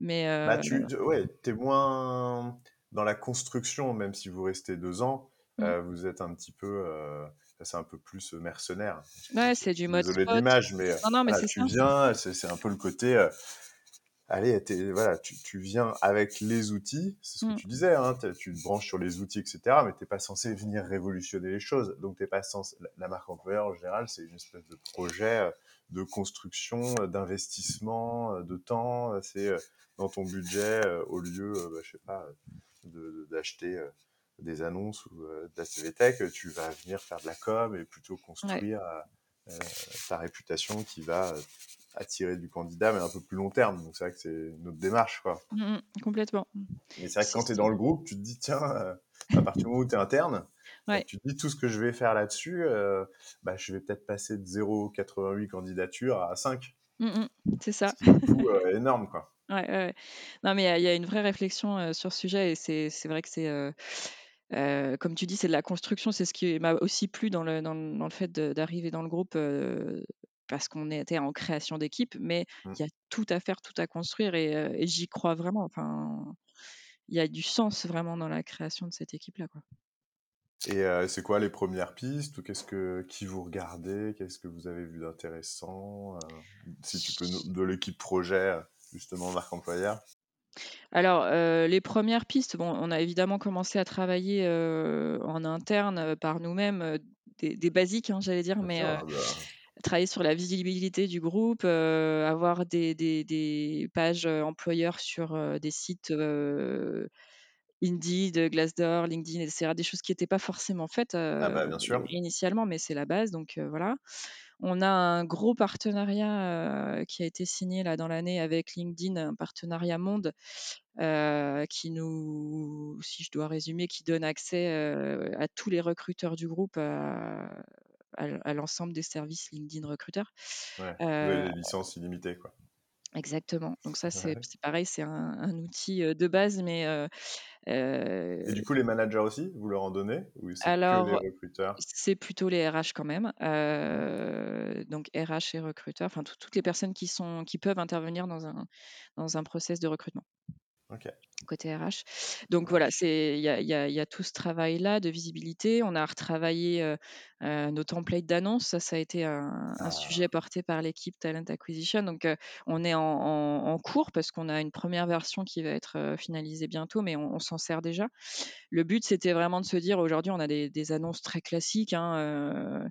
Mais bah, tu ouais, es moins dans la construction, même si vous restez deux ans, mmh. vous êtes un petit peu c'est un peu plus mercenaire. Ouais, c'est du mode. Désolé de l'image, mais, non, mais tu viens, c'est un peu le côté allez, voilà, tu, viens avec les outils, c'est ce que mmh. tu disais, hein, tu te branches sur les outils, etc., mais tu n'es pas censé venir révolutionner les choses. Donc, t'es pas censé, la marque employeur, en général, c'est une espèce de projet euh, de construction, euh, d'investissement, euh, de temps. C'est dans ton budget, au lieu, bah, je sais pas, d'acheter des annonces ou de la CVTech, tu vas venir faire de la com et plutôt construire ta réputation qui va attirer du candidat, mais un peu plus long terme. Donc c'est vrai que c'est notre démarche. Quoi. Mmh, mmh, complètement. Mais c'est vrai que quand tu es dans le groupe, tu te dis, tiens, euh, à partir du moment où tu es interne, tu te dis tout ce que je vais faire là-dessus, euh, bah, je vais peut-être passer de 0,88 candidatures à 5. Mmh, c'est ça. C'est euh, énorme. Quoi. Ouais, ouais. Non, mais il y, a une vraie réflexion sur ce sujet et c'est vrai que c'est. comme tu dis, c'est de la construction. C'est ce qui m'a aussi plu dans le, dans, dans le fait d'arriver dans le groupe parce qu'on était en création d'équipe, mais mmh. il y a tout à faire, tout à construire et, j'y crois vraiment. Enfin, il y a du sens vraiment dans la création de cette équipe-là. Quoi. Et c'est quoi les premières pistes ou qu'est-ce que qui vous regardez Qu'est-ce que vous avez vu d'intéressant Si tu peux de l'équipe projet justement marque employeur? Alors les premières pistes, bon, on a évidemment commencé à travailler en interne par nous-mêmes des, basiques, hein, j'allais dire, mais bah travailler sur la visibilité du groupe, avoir des, pages employeurs sur des sites Indeed, Glassdoor, LinkedIn, etc. Des choses qui n'étaient pas forcément faites ah bah, initialement, mais c'est la base. Donc voilà. On a un gros partenariat qui a été signé là dans l'année avec LinkedIn, un partenariat monde qui nous, si je dois résumer, qui donne accès à tous les recruteurs du groupe à, l'ensemble des services LinkedIn recruteurs. Ouais, euh, les licences illimitées, quoi. Exactement. Donc ça, c'est pareil, c'est un, outil de base, mais... Et du coup, les managers aussi, vous leur en donnez ou c'est Alors, que les recruteurs? C'est plutôt les RH quand même. donc RH et recruteurs, enfin toutes les personnes qui, sont, qui peuvent intervenir dans un, dans un process de recrutement. Côté RH. Donc voilà, il y a, tout ce travail-là de visibilité. On a retravaillé nos templates d'annonces. Ça, ça a été un, ah. sujet porté par l'équipe Talent Acquisition. Donc on est en, cours parce qu'on a une première version qui va être finalisée bientôt, mais on, s'en sert déjà. Le but, c'était vraiment de se dire, aujourd'hui, on a des, annonces très classiques. Hein,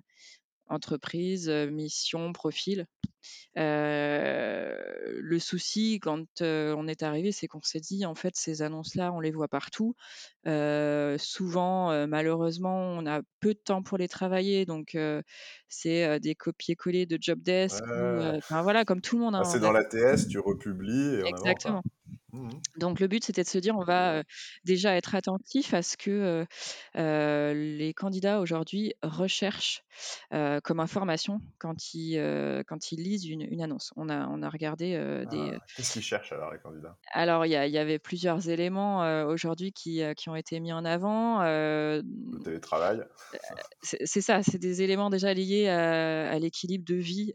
entreprise, mission, profil. le souci quand on est arrivé, c'est qu'on s'est dit en fait ces annonces-là, on les voit partout. souvent, malheureusement, on a peu de temps pour les travailler, donc c'est des copier-coller de job desk. enfin voilà, comme tout le monde. Ah, hein, c'est dans l'ATS, tu republies. Et Exactement. Donc le but, c'était de se dire, on va déjà être attentif à ce que les candidats aujourd'hui recherchent comme information quand ils, quand ils lisent une, annonce. On a, on a regardé des... Ah, qu'est-ce qu'ils cherchent alors les candidats? Alors il y, y, avait plusieurs éléments aujourd'hui qui, qui, ont été mis en avant. le télétravail. c'est ça, c'est des éléments déjà liés à, l'équilibre de vie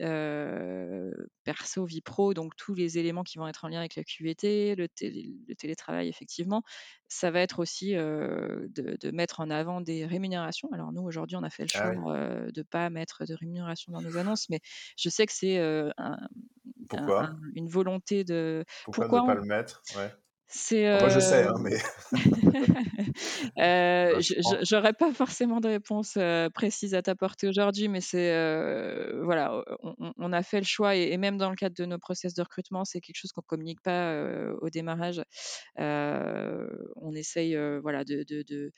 perso, vie pro, donc tous les éléments qui vont être en lien avec la QVT, le, télétravail, effectivement, ça va être aussi de, mettre en avant des rémunérations. Alors nous, aujourd'hui, on a fait le ah choix de ne pas mettre de rémunération dans nos annonces, mais je sais que c'est une volonté de. Pourquoi, ne pas le mettre? Ouais. C'est. moi, je sais, hein, mais. euh, J'aurais pas forcément de réponse précise à t'apporter aujourd'hui, mais c'est voilà, on, a fait le choix et, même dans le cadre de nos process de recrutement, c'est quelque chose qu'on communique pas au démarrage. on essaye voilà de,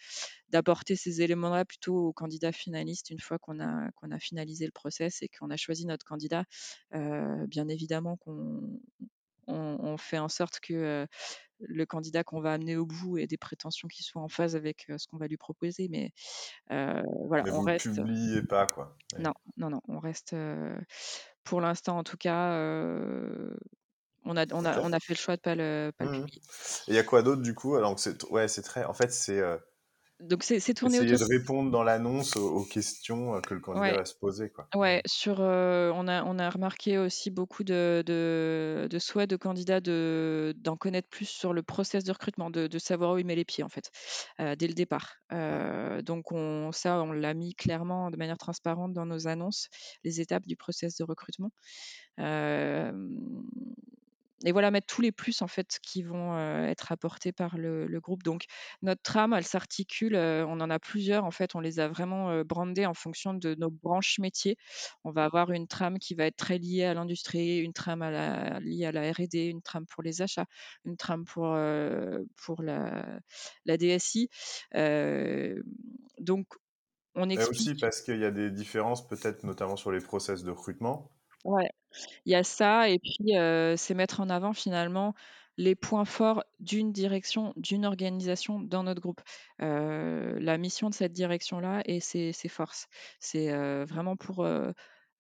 d'apporter ces éléments-là plutôt aux candidats finalistes une fois qu'on a qu'on a finalisé le process et qu'on a choisi notre candidat. bien évidemment qu'on on, fait en sorte que le candidat qu'on va amener au bout ait des prétentions qui soient en phase avec ce qu'on va lui proposer. Mais voilà, mais on vous reste. publiez pas quoi. Non, non, non, on reste. pour l'instant, en tout cas, on a, on, a, on a fait le choix de pas le, pas le mmh publier. Et il y a quoi d'autre du coup? Alors c'est ouais, c'est très. En fait, c'est donc c'est tourné Essayer de répondre dans l'annonce aux, questions que le candidat va se poser. Quoi. Ouais, sur, on, a, on a remarqué aussi beaucoup de, de, de souhaits de candidats d'en connaître plus sur le process de recrutement, de, de savoir où il met les pieds en fait, dès le départ. donc on, ça, on l'a mis clairement de manière transparente dans nos annonces, les étapes du process de recrutement et voilà, mettre tous les plus en fait qui vont être apportés par le, groupe. Donc notre trame, elle s'articule, on en a plusieurs en fait, on les a vraiment brandées en fonction de nos branches métiers. On va avoir une trame qui va être très liée à l'industrie, une trame à la, liée à la R&D, une trame pour les achats, une trame pour, pour la, la DSI. donc on explique. aussi parce qu'il y a des différences peut-être notamment sur les process de recrutement. Ouais. Il y a ça et puis, c'est mettre en avant finalement les points forts d'une direction, d'une organisation dans notre groupe. la mission de cette direction-là et ses forces. C'est, vraiment pour,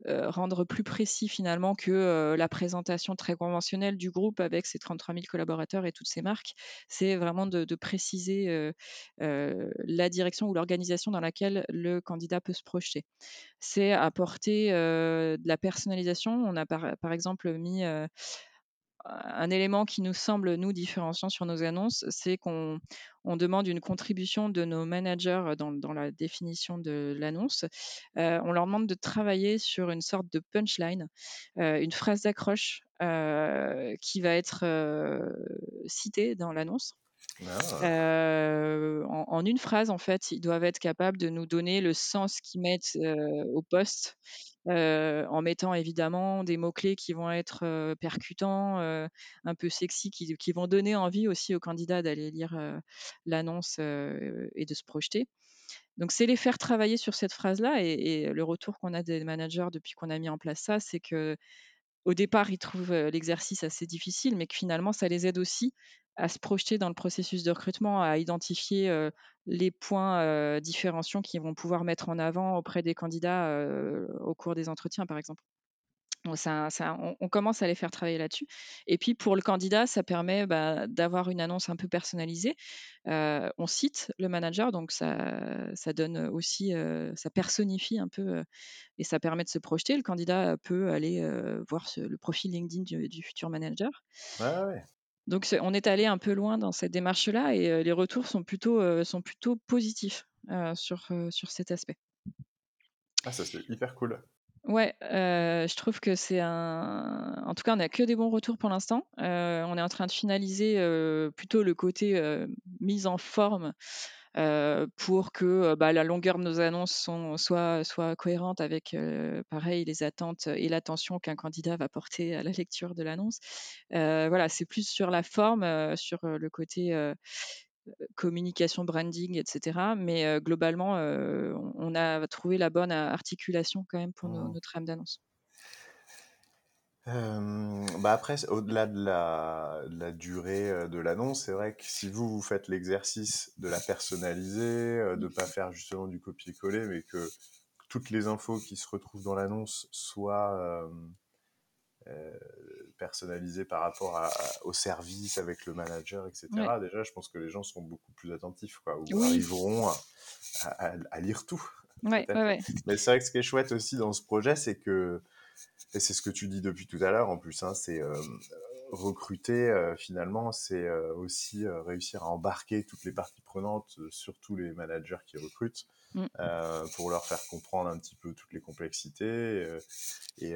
rendre plus précis finalement que, la présentation très conventionnelle du groupe avec ses 33 000 collaborateurs et toutes ses marques. C'est vraiment de préciser, la direction ou l'organisation dans laquelle le candidat peut se projeter. C'est apporter, de la personnalisation. On a par exemple mis, un élément qui nous semble nous différenciant sur nos annonces, c'est qu'on on demande une contribution de nos managers dans, dans la définition de l'annonce. Euh, on leur demande de travailler sur une sorte de punchline, euh, une phrase d'accroche euh, qui va être citée dans l'annonce. Ah. en, une phrase, en fait, ils doivent être capables de nous donner le sens qu'ils mettent au poste, en mettant évidemment des mots-clés qui vont être percutants, un peu sexy, qui, vont donner envie aussi aux candidats d'aller lire l'annonce et de se projeter. Donc, c'est les faire travailler sur cette phrase-là. Et, le retour qu'on a des managers depuis qu'on a mis en place ça, c'est que au départ, ils trouvent l'exercice assez difficile, mais que finalement, ça les aide aussi à se projeter dans le processus de recrutement, à identifier les points différenciants qu'ils vont pouvoir mettre en avant auprès des candidats au cours des entretiens, par exemple. Ça, on, commence à les faire travailler là-dessus. Et puis pour le candidat, ça permet bah, d'avoir une annonce un peu personnalisée. on cite le manager, donc ça, ça donne aussi, ça personnifie un peu et ça permet de se projeter. Le candidat peut aller voir le profil LinkedIn du, futur manager. ouais. Donc on est allé un peu loin dans cette démarche-là et les retours sont plutôt, sont plutôt positifs sur, sur cet aspect. Ah, ça c'est hyper cool. Ouais, je trouve que c'est un. En tout cas, on n'a que des bons retours pour l'instant. on est en train de finaliser plutôt le côté mise en forme euh, pour que euh, bah, la longueur de nos annonces soit, soit cohérente avec, euh, pareil, les attentes et l'attention qu'un candidat va porter à la lecture de l'annonce. voilà, c'est plus sur la forme, sur le côté communication, branding, etc. Mais globalement, on a trouvé la bonne articulation quand même pour nos, mmh. nos trames d'annonce bah après, au-delà de la, la durée de l'annonce, c'est vrai que si vous, vous faites l'exercice de la personnaliser, de ne pas faire justement du copier-coller, mais que toutes les infos qui se retrouvent dans l'annonce soient personnalisées par rapport à, au service avec le manager, etc., déjà, je pense que les gens seront beaucoup plus attentifs, quoi, ou arriveront à, à, lire tout. Ouais, Mais c'est vrai que ce qui est chouette aussi dans ce projet, c'est que et c'est ce que tu dis depuis tout à l'heure en plus, hein, c'est euh, recruter, euh, finalement, c'est euh, aussi réussir à embarquer toutes les parties prenantes, surtout les managers qui recrutent, mm. pour leur faire comprendre un petit peu toutes les complexités. Et,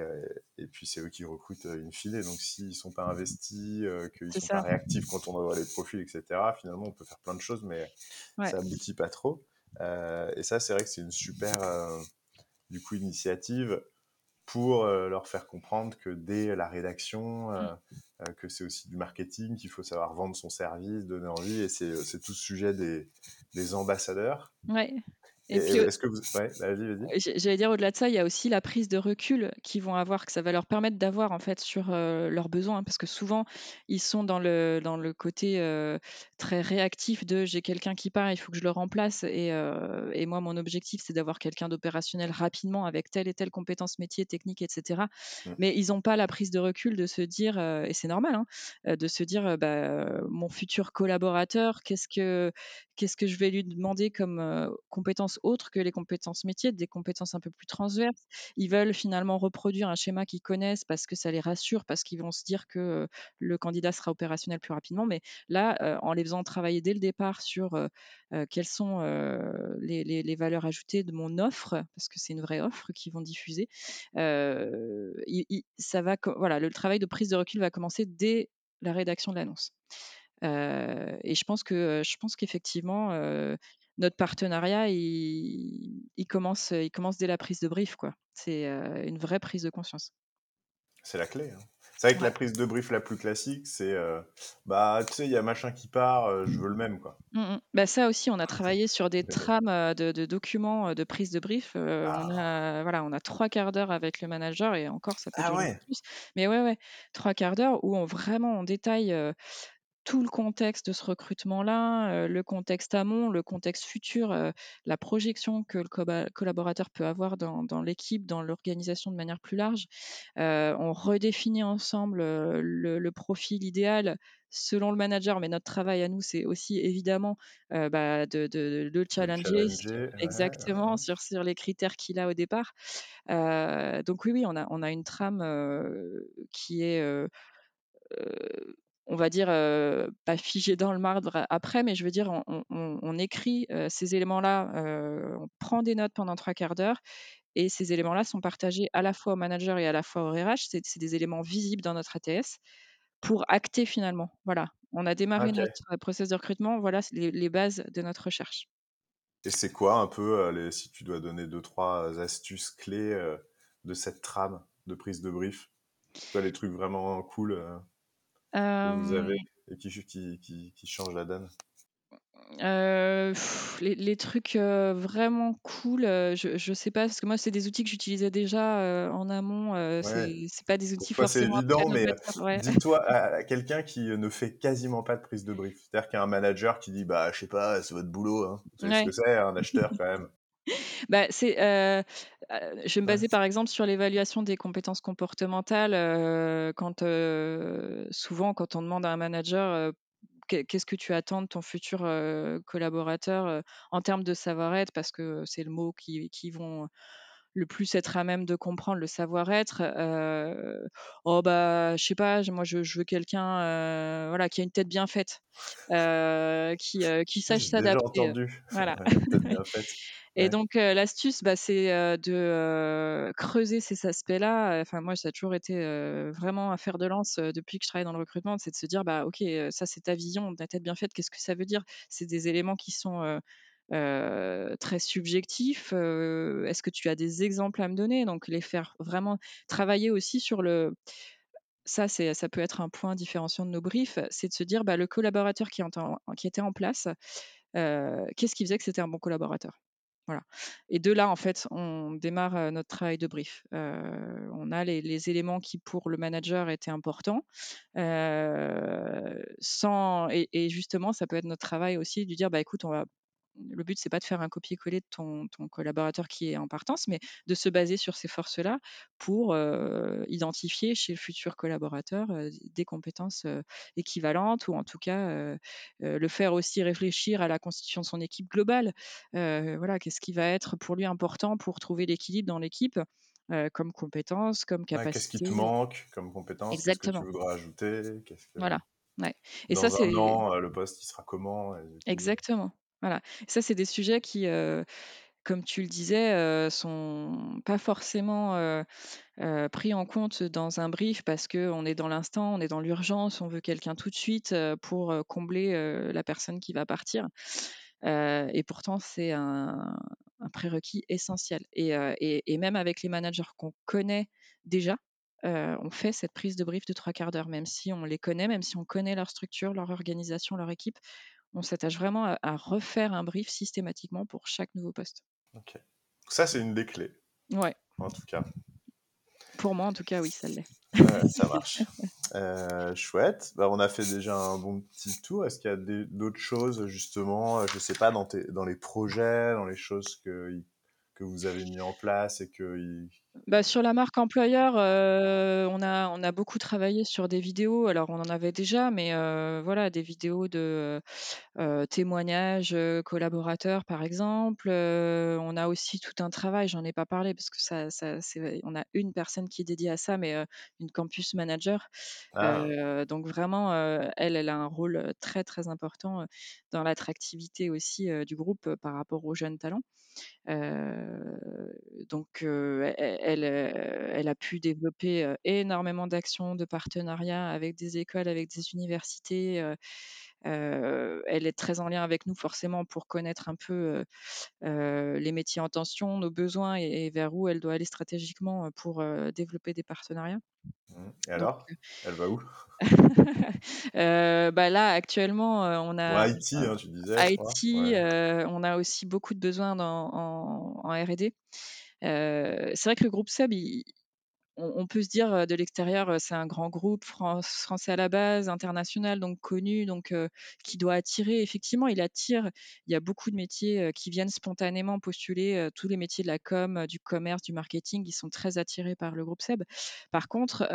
et, puis, c'est eux qui recrutent in fine. Donc, s'ils ne sont pas investis, qu'ils ne sont pas réactifs quand on envoie les profils, etc., finalement, on peut faire plein de choses, mais ça aboutit pas trop. et ça, c'est vrai que c'est une super, du coup, initiative pour leur faire comprendre que dès la rédaction, mmh. que c'est aussi du marketing, qu'il faut savoir vendre son service, donner envie, et c'est tout ce sujet des, des ambassadeurs. Ouais. Et, puis, est-ce que vous... ouais, vas-y, vas-y. J'allais dire au-delà de ça, il y a aussi la prise de recul qu'ils vont avoir, que ça va leur permettre d'avoir en fait sur leurs besoins, parce que souvent ils sont dans le dans le côté très réactif de j'ai quelqu'un qui part, il faut que je le remplace, et, et moi mon objectif c'est d'avoir quelqu'un d'opérationnel rapidement avec telle et telle compétence métier, technique, etc. Mmh. Mais ils n'ont pas la prise de recul de se dire, et c'est normal, hein, de se dire bah, mon futur collaborateur, qu'est-ce que qu'est-ce que je vais lui demander comme autres que les compétences métiers, des compétences un peu plus transverses. Ils veulent finalement reproduire un schéma qu'ils connaissent parce que ça les rassure, parce qu'ils vont se dire que le candidat sera opérationnel plus rapidement. Mais là, en les faisant travailler dès le départ sur quelles sont les, valeurs ajoutées de mon offre, parce que c'est une vraie offre qu'ils vont diffuser, ça va, voilà, le travail de prise de recul va commencer dès la rédaction de l'annonce. et je pense que je pense qu'effectivement, notre partenariat, il, commence, il commence dès la prise de brief. quoi. C'est euh, une vraie prise de conscience. C'est la clé. Hein. C'est vrai que la prise de brief la plus classique, c'est euh, bah tu sais, il y a machin qui part, euh, je veux le même quoi. Mmh, mmh. Bah, ça aussi, on a travaillé sur des trames de, documents de prise de brief. On ah. a voilà, on a trois quarts d'heure avec le manager et encore ça peut ah durer plus. Mais ouais ouais, trois quarts d'heure où on vraiment on détaille tout le contexte de ce recrutement-là, le contexte amont, le contexte futur, la projection que le collaborateur peut avoir dans, l'équipe, dans l'organisation de manière plus large. on redéfinit ensemble le, profil idéal selon le manager, mais notre travail à nous, c'est aussi évidemment bah, de, le challenger, exactement Sur, sur les critères qu'il a au départ. donc oui, oui, on a, on a une trame qui est on va dire, pas figé dans le marbre après, mais je veux dire, on, écrit ces éléments-là, on prend des notes pendant trois quarts d'heure, et ces éléments-là sont partagés à la fois au manager et à la fois au RH. C'est des éléments visibles dans notre ATS pour acter finalement. Voilà, on a démarré notre process de recrutement, voilà les, les bases de notre recherche. Et c'est quoi un peu, les, si tu dois donner deux, trois astuces clés de cette trame de prise de brief? Quoi, les trucs vraiment cool vous avez et qui, qui, qui, change la donne? Les, trucs vraiment cool, je, je sais pas, parce que moi, c'est des outils que j'utilisais déjà en amont. c'est pas des outils forcément. C'est évident, mais dis-toi à, quelqu'un qui ne fait quasiment pas de prise de brief. C'est-à-dire qu'il y a un manager qui dit Bah, je sais pas, c'est votre boulot. Hein. Vous savez ce que c'est, un acheteur quand même. Bah, c'est, je vais me baser par exemple sur l'évaluation des compétences comportementales. quand souvent, quand on demande à un manager qu'est-ce que tu attends de ton futur collaborateur en termes de savoir-être, parce que c'est le mot qui, qui vont le plus être à même de comprendre le savoir-être. oh bah, je sais pas, moi je, veux quelqu'un, voilà, qui a une tête bien faite, qui, qui sache s'adapter. entendu. Voilà. bien faite. Et donc l'astuce, bah, c'est de creuser ces aspects-là. Enfin moi, ça a toujours été vraiment un fer de lance depuis que je travaille dans le recrutement, c'est de se dire bah ok, ça c'est ta vision, ta tête bien faite. Qu'est-ce que ça veut dire? C'est des éléments qui sont très subjectifs. Est-ce que tu as des exemples à me donner? Donc les faire vraiment travailler aussi sur le ça, ça peut être un point différenciant de nos briefs, c'est de se dire bah, le collaborateur qui, était en place, qu'est-ce qui faisait que c'était un bon collaborateur? Et de là, en fait, on démarre notre travail de brief. on a les, éléments qui, pour le manager, étaient importants. sans, et, justement, ça peut être notre travail aussi de dire, bah, écoute, on va le but, c'est pas de faire un copier-coller de ton, collaborateur qui est en partance, mais de se baser sur ces forces-là pour identifier chez le futur collaborateur des compétences équivalentes ou en tout cas le faire aussi réfléchir à la constitution de son équipe globale. voilà, qu'est-ce qui va être pour lui important pour trouver l'équilibre dans l'équipe comme compétences, comme Ouais, qu'est-ce qui te capacité. manque comme compétence? Qu'est-ce que tu voudrais ajouter? Que Voilà, ouais et ça, dans c'est le poste, il sera comment? Exactement, voilà. Ça, c'est des sujets qui, comme tu le disais, sont pas forcément, pris en compte dans un brief parce qu'on est dans l'instant, on est dans l'urgence, on veut quelqu'un tout de suite, pour, combler, la personne qui va partir. Et pourtant, c'est un prérequis essentiel et même avec les managers qu'on connaît déjà, on fait cette prise de brief de 3/4 d'heure, même si on les connaît, même si on connaît leur structure, leur organisation, leur équipe. On s'attache vraiment à à refaire un brief systématiquement pour chaque nouveau poste. OK. Ça, c'est une des clés, Ouais. en tout cas. Pour moi, en tout cas, oui, ça l'est. Ouais, ça marche. Heu, chouette. Bah, on a fait déjà un bon petit tour. Est-ce qu'il y a d'autres choses, justement, heu, je sais pas, dans tes dans les projets, dans les choses que que vous avez mis en place et que Bah, sur la marque employeur, heu, on a on a beaucoup travaillé sur des vidéos. Alors, on en avait déjà, mais heu, voilà, des vidéos de, heu témoignages, heu, collaborateurs, par exemple. Heu, on a aussi tout un travail, j'en ai pas parlé parce que ça ça c'est on a une personne qui est dédiée à ça, mais heu, une campus manager. ah! Heu, donc vraiment, heu, elle, elle a un rôle, heu, très, très important, heu, dans l'attractivité aussi, heu, du groupe, heu, par rapport aux jeunes talents. Heu, donc heu, e e elle, a pu développer, énormément d'actions de partenariat avec des écoles, avec des universités, elle est très en lien avec nous forcément pour connaître un peu, les métiers en tension, nos besoins et et vers où elle doit aller stratégiquement, pour, développer des partenariats. Mmh et Donc alors? Elle va où? Bah, là, actuellement, on a IT, hein, tu disais? IT, Ouais. on a aussi beaucoup de besoins dans en en R&D. C'est vrai que le groupe SEB, il on on peut se dire, de l'extérieur, c'est un grand groupe France français à la base, international, donc connu, donc qui doit attirer. Effectivement, il attire. Il y a beaucoup de métiers, qui viennent spontanément postuler, tous les métiers de la com, du commerce, du marketing, ils sont très attirés par le groupe SEB. Par contre,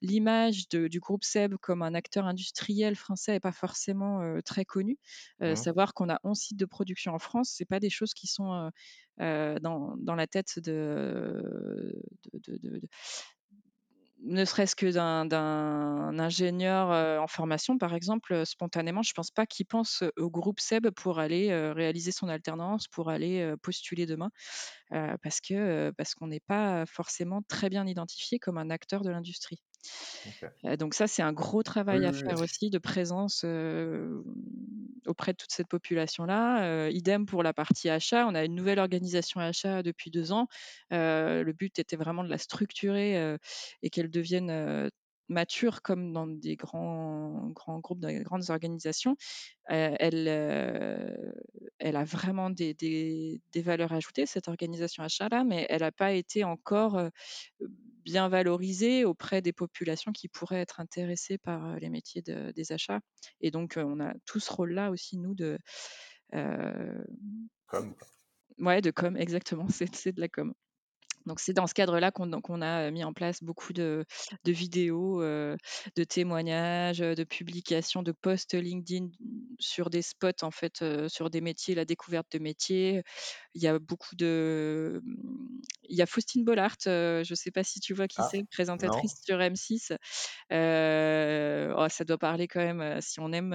l'image du groupe SEB comme un acteur industriel français est pas forcément, très connue. Mmh. savoir qu'on a 11 sites de production en France, c'est pas des choses qui sont, dans dans la tête de ne serait-ce que d'un ingénieur, heu, en formation, par exemple, heu, spontanément, je pense pas qu'il pense, au groupe SEB pour aller, réaliser son alternance, pour aller, postuler demain, parce heu, parce qu'on n'est pas forcément très bien identifié comme un acteur de l'industrie. Heu, donc ça, c'est un gros Oui, travail à oui, oui. faire aussi de présence, hem, auprès de toute cette population-là. Heu, idem pour la partie achat. On a une nouvelle organisation achat depuis 2 ans. Le but était vraiment de la structurer, et qu'elle devienne, mature comme dans des grands grands groupes, dans les grandes organisations. Elle, elle a vraiment des des des valeurs ajoutées, cette organisation achat-là, mais elle a pas été encore, bien valorisée auprès des populations qui pourraient être intéressées par, les métiers de des achats et donc on a tout ce rôle-là aussi nous de, Comme, quoi. ouais, de com, exactement, c'est c'est de la com. Donc c'est dans ce cadre-là qu'on a, mis en place beaucoup de de vidéos, de témoignages, de publications, de posts LinkedIn sur des spots en fait, sur des métiers, la découverte de métiers. Il y a beaucoup de, il y a Faustine Bollaert, heu, je sais pas si tu vois qui Ah, c'est? non? Présentatrice sur M6. Heu, oh ça doit parler quand même, si on aime,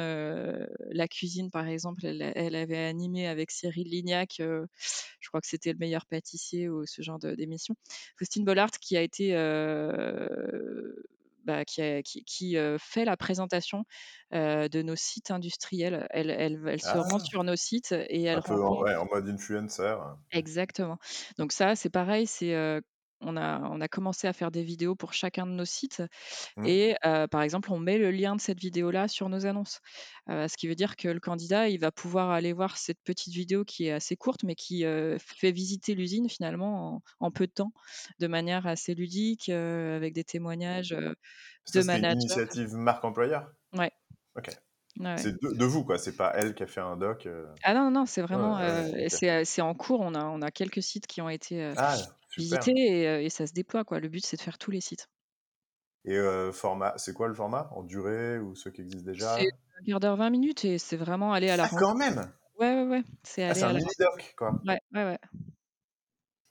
la cuisine par exemple, elle elle avait animé avec Cyril Lignac, je crois que c'était Le meilleur pâtissier ou ce genre de d'émission. Faustine Bollaert qui a été, heu, bah, qui a qui qui, heu, fait la présentation, heu, de nos sites industriels. Elle elle elle se rend Ah! sur nos sites et elle Un peu en rencontre ouais, en mode influencer. Exactement. Donc ça, c'est pareil, c'est, heu, on a on a commencé à faire des vidéos pour chacun de nos sites Mmh. et par exemple, on met le lien de cette vidéo-là sur nos annonces. Ce qui veut dire que le candidat, il va pouvoir aller voir cette petite vidéo qui est assez courte, mais qui, fait visiter l'usine finalement en en peu de temps, de manière assez ludique, avec des témoignages, de managers. initiative marque employeur? Ouais, OK. ouais. C'est de de vous, quoi, c'est pas elle qui a fait un doc? Ah non, non, c'est vraiment, ouais, c'est, c'est en cours. On a on a quelques sites qui ont été, Ah, visités super et et ça se déploie, quoi. Le but, c'est de faire tous les sites. et heu, format c'est quoi le format? En durée ou ceux qui existent C'est déjà? 1/4 d'heure, 20 minutes et c'est vraiment aller à la Ah, quand rencontre même! ouais, ouais, ouais, c'est Ah, un à la mini rencontre. doc, quoi? Ouais, ouais, ouais.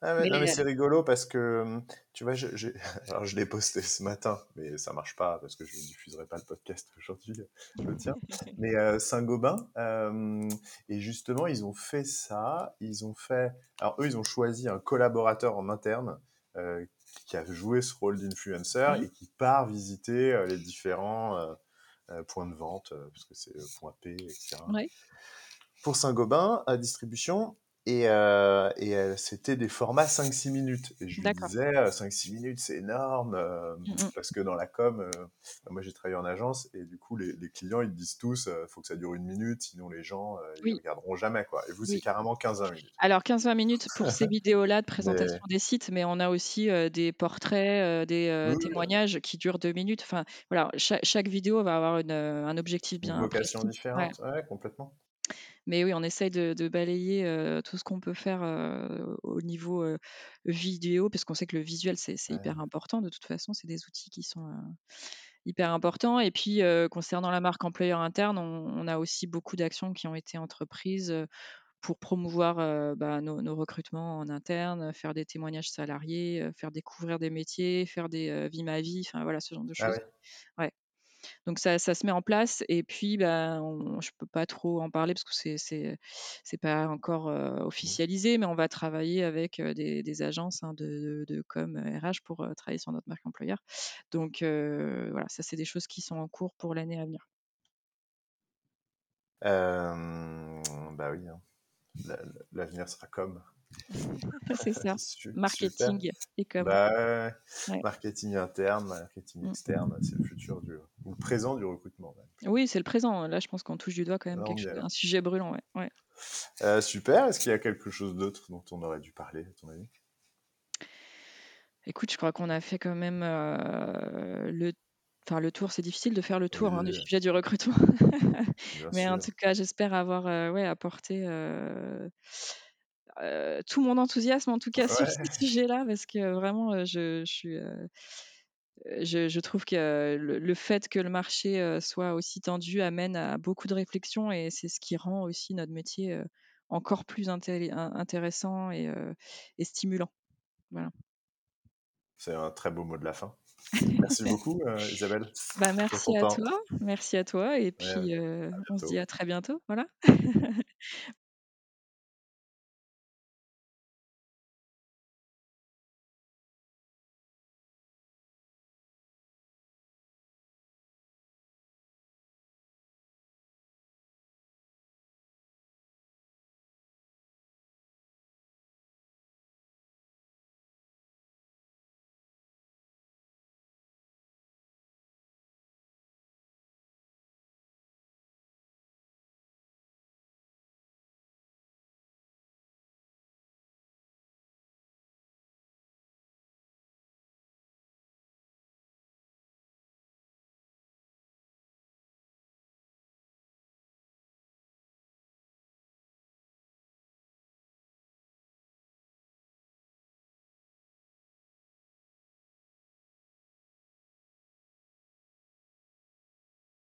Ah ouais, non, mais c'est rigolo parce que, tu vois, je, je- alors je l'ai posté ce matin, mais ça marche pas parce que je ne diffuserai pas le podcast aujourd'hui, le tien. Mais euh, Saint-Gobain, euh, et justement, ils ont fait ça. Ils ont fait. Alors, eux, ils ont choisi un collaborateur en interne euh, qui a joué ce rôle d'influenceur Mmh. et qui part visiter les différents points de vente, parce que c'est point P, etc ouais, pour Saint-Gobain à distribution. Et, euh, et euh, c'était des formats 5-6 minutes. Et je lui disais, euh, 5-6 minutes, c'est énorme. euh, Mmh mh. parce que dans la com, euh, bah, moi j'ai travaillé en agence, et du coup, les, les clients, ils disent tous, il faut que ça dure une minute, sinon les gens, euh, ils Oui, regarderont jamais. Quoi. Et vous, c'est oui. carrément 15-20 minutes. Alors 15-20 minutes pour ces vidéos-là de Mais présentation des sites, mais on a aussi, des portraits, des, oui, témoignages qui durent 2 minutes. Enfin, voilà, cha chaque vidéo va avoir une, un objectif une bien vocation précis. Ouais. différente. Ouais, complètement. Mais oui, on essaye de de balayer, heu, tout ce qu'on peut faire, heu, au niveau, heu, vidéo, parce qu'on sait que le visuel, c'est Ouais. hyper important. De toute façon, c'est des outils qui sont, hyper importants et puis, concernant la marque employeur interne, on on a aussi beaucoup d'actions qui ont été entreprises, pour promouvoir, bah, nos nos recrutements en interne, faire des témoignages salariés, faire découvrir des métiers, faire des, heu, vie ma vie, enfin voilà, ce genre de Ah choses. ouais. Ouais. Donc ça ça se met en place et puis, bah, on je peux pas trop en parler parce que c'est c'est pas encore, Mhm. officialisé, mais on va travailler avec, des des agences, hein, de de com, RH pour, travailler sur notre marque employeur. Donc voilà, ça c'est des choses qui sont en cours pour l'année à venir. Bah oui, hein. La- la- l'avenir sera comme. C'est ça, Super. marketing et com. Bah, ouais, marketing interne, marketing Mmh. externe, c'est le futur du, ou le présent du recrutement. Oui, c'est le présent. Là, je pense qu'on touche du doigt quand même Là, quelque chose un sujet brûlant, ouais, ouais. Euh, super. Est-ce qu'il y a quelque chose d'autre dont on aurait dû parler, à ton avis? Écoute, je crois qu'on a fait quand même, heu, le enfin le tour, c'est difficile de faire le tour, hein, du sujet du recrutement. Mais en tout cas, j'espère avoir, heu, ouais, apporté, tout mon enthousiasme, en tout cas, sur Ouais, ces sujets-là, parce que vraiment, je je suis, je je trouve que le le fait que le marché, heu, soit aussi tendu amène à beaucoup de réflexions et c'est ce qui rend aussi notre métier, heu, encore plus intéressant et stimulant. Voilà. c'est un très beau mot de la fin. Merci beaucoup, euh, Isabelle, Bah, merci à toi, merci à toi et puis, on se dit à très bientôt, voilà.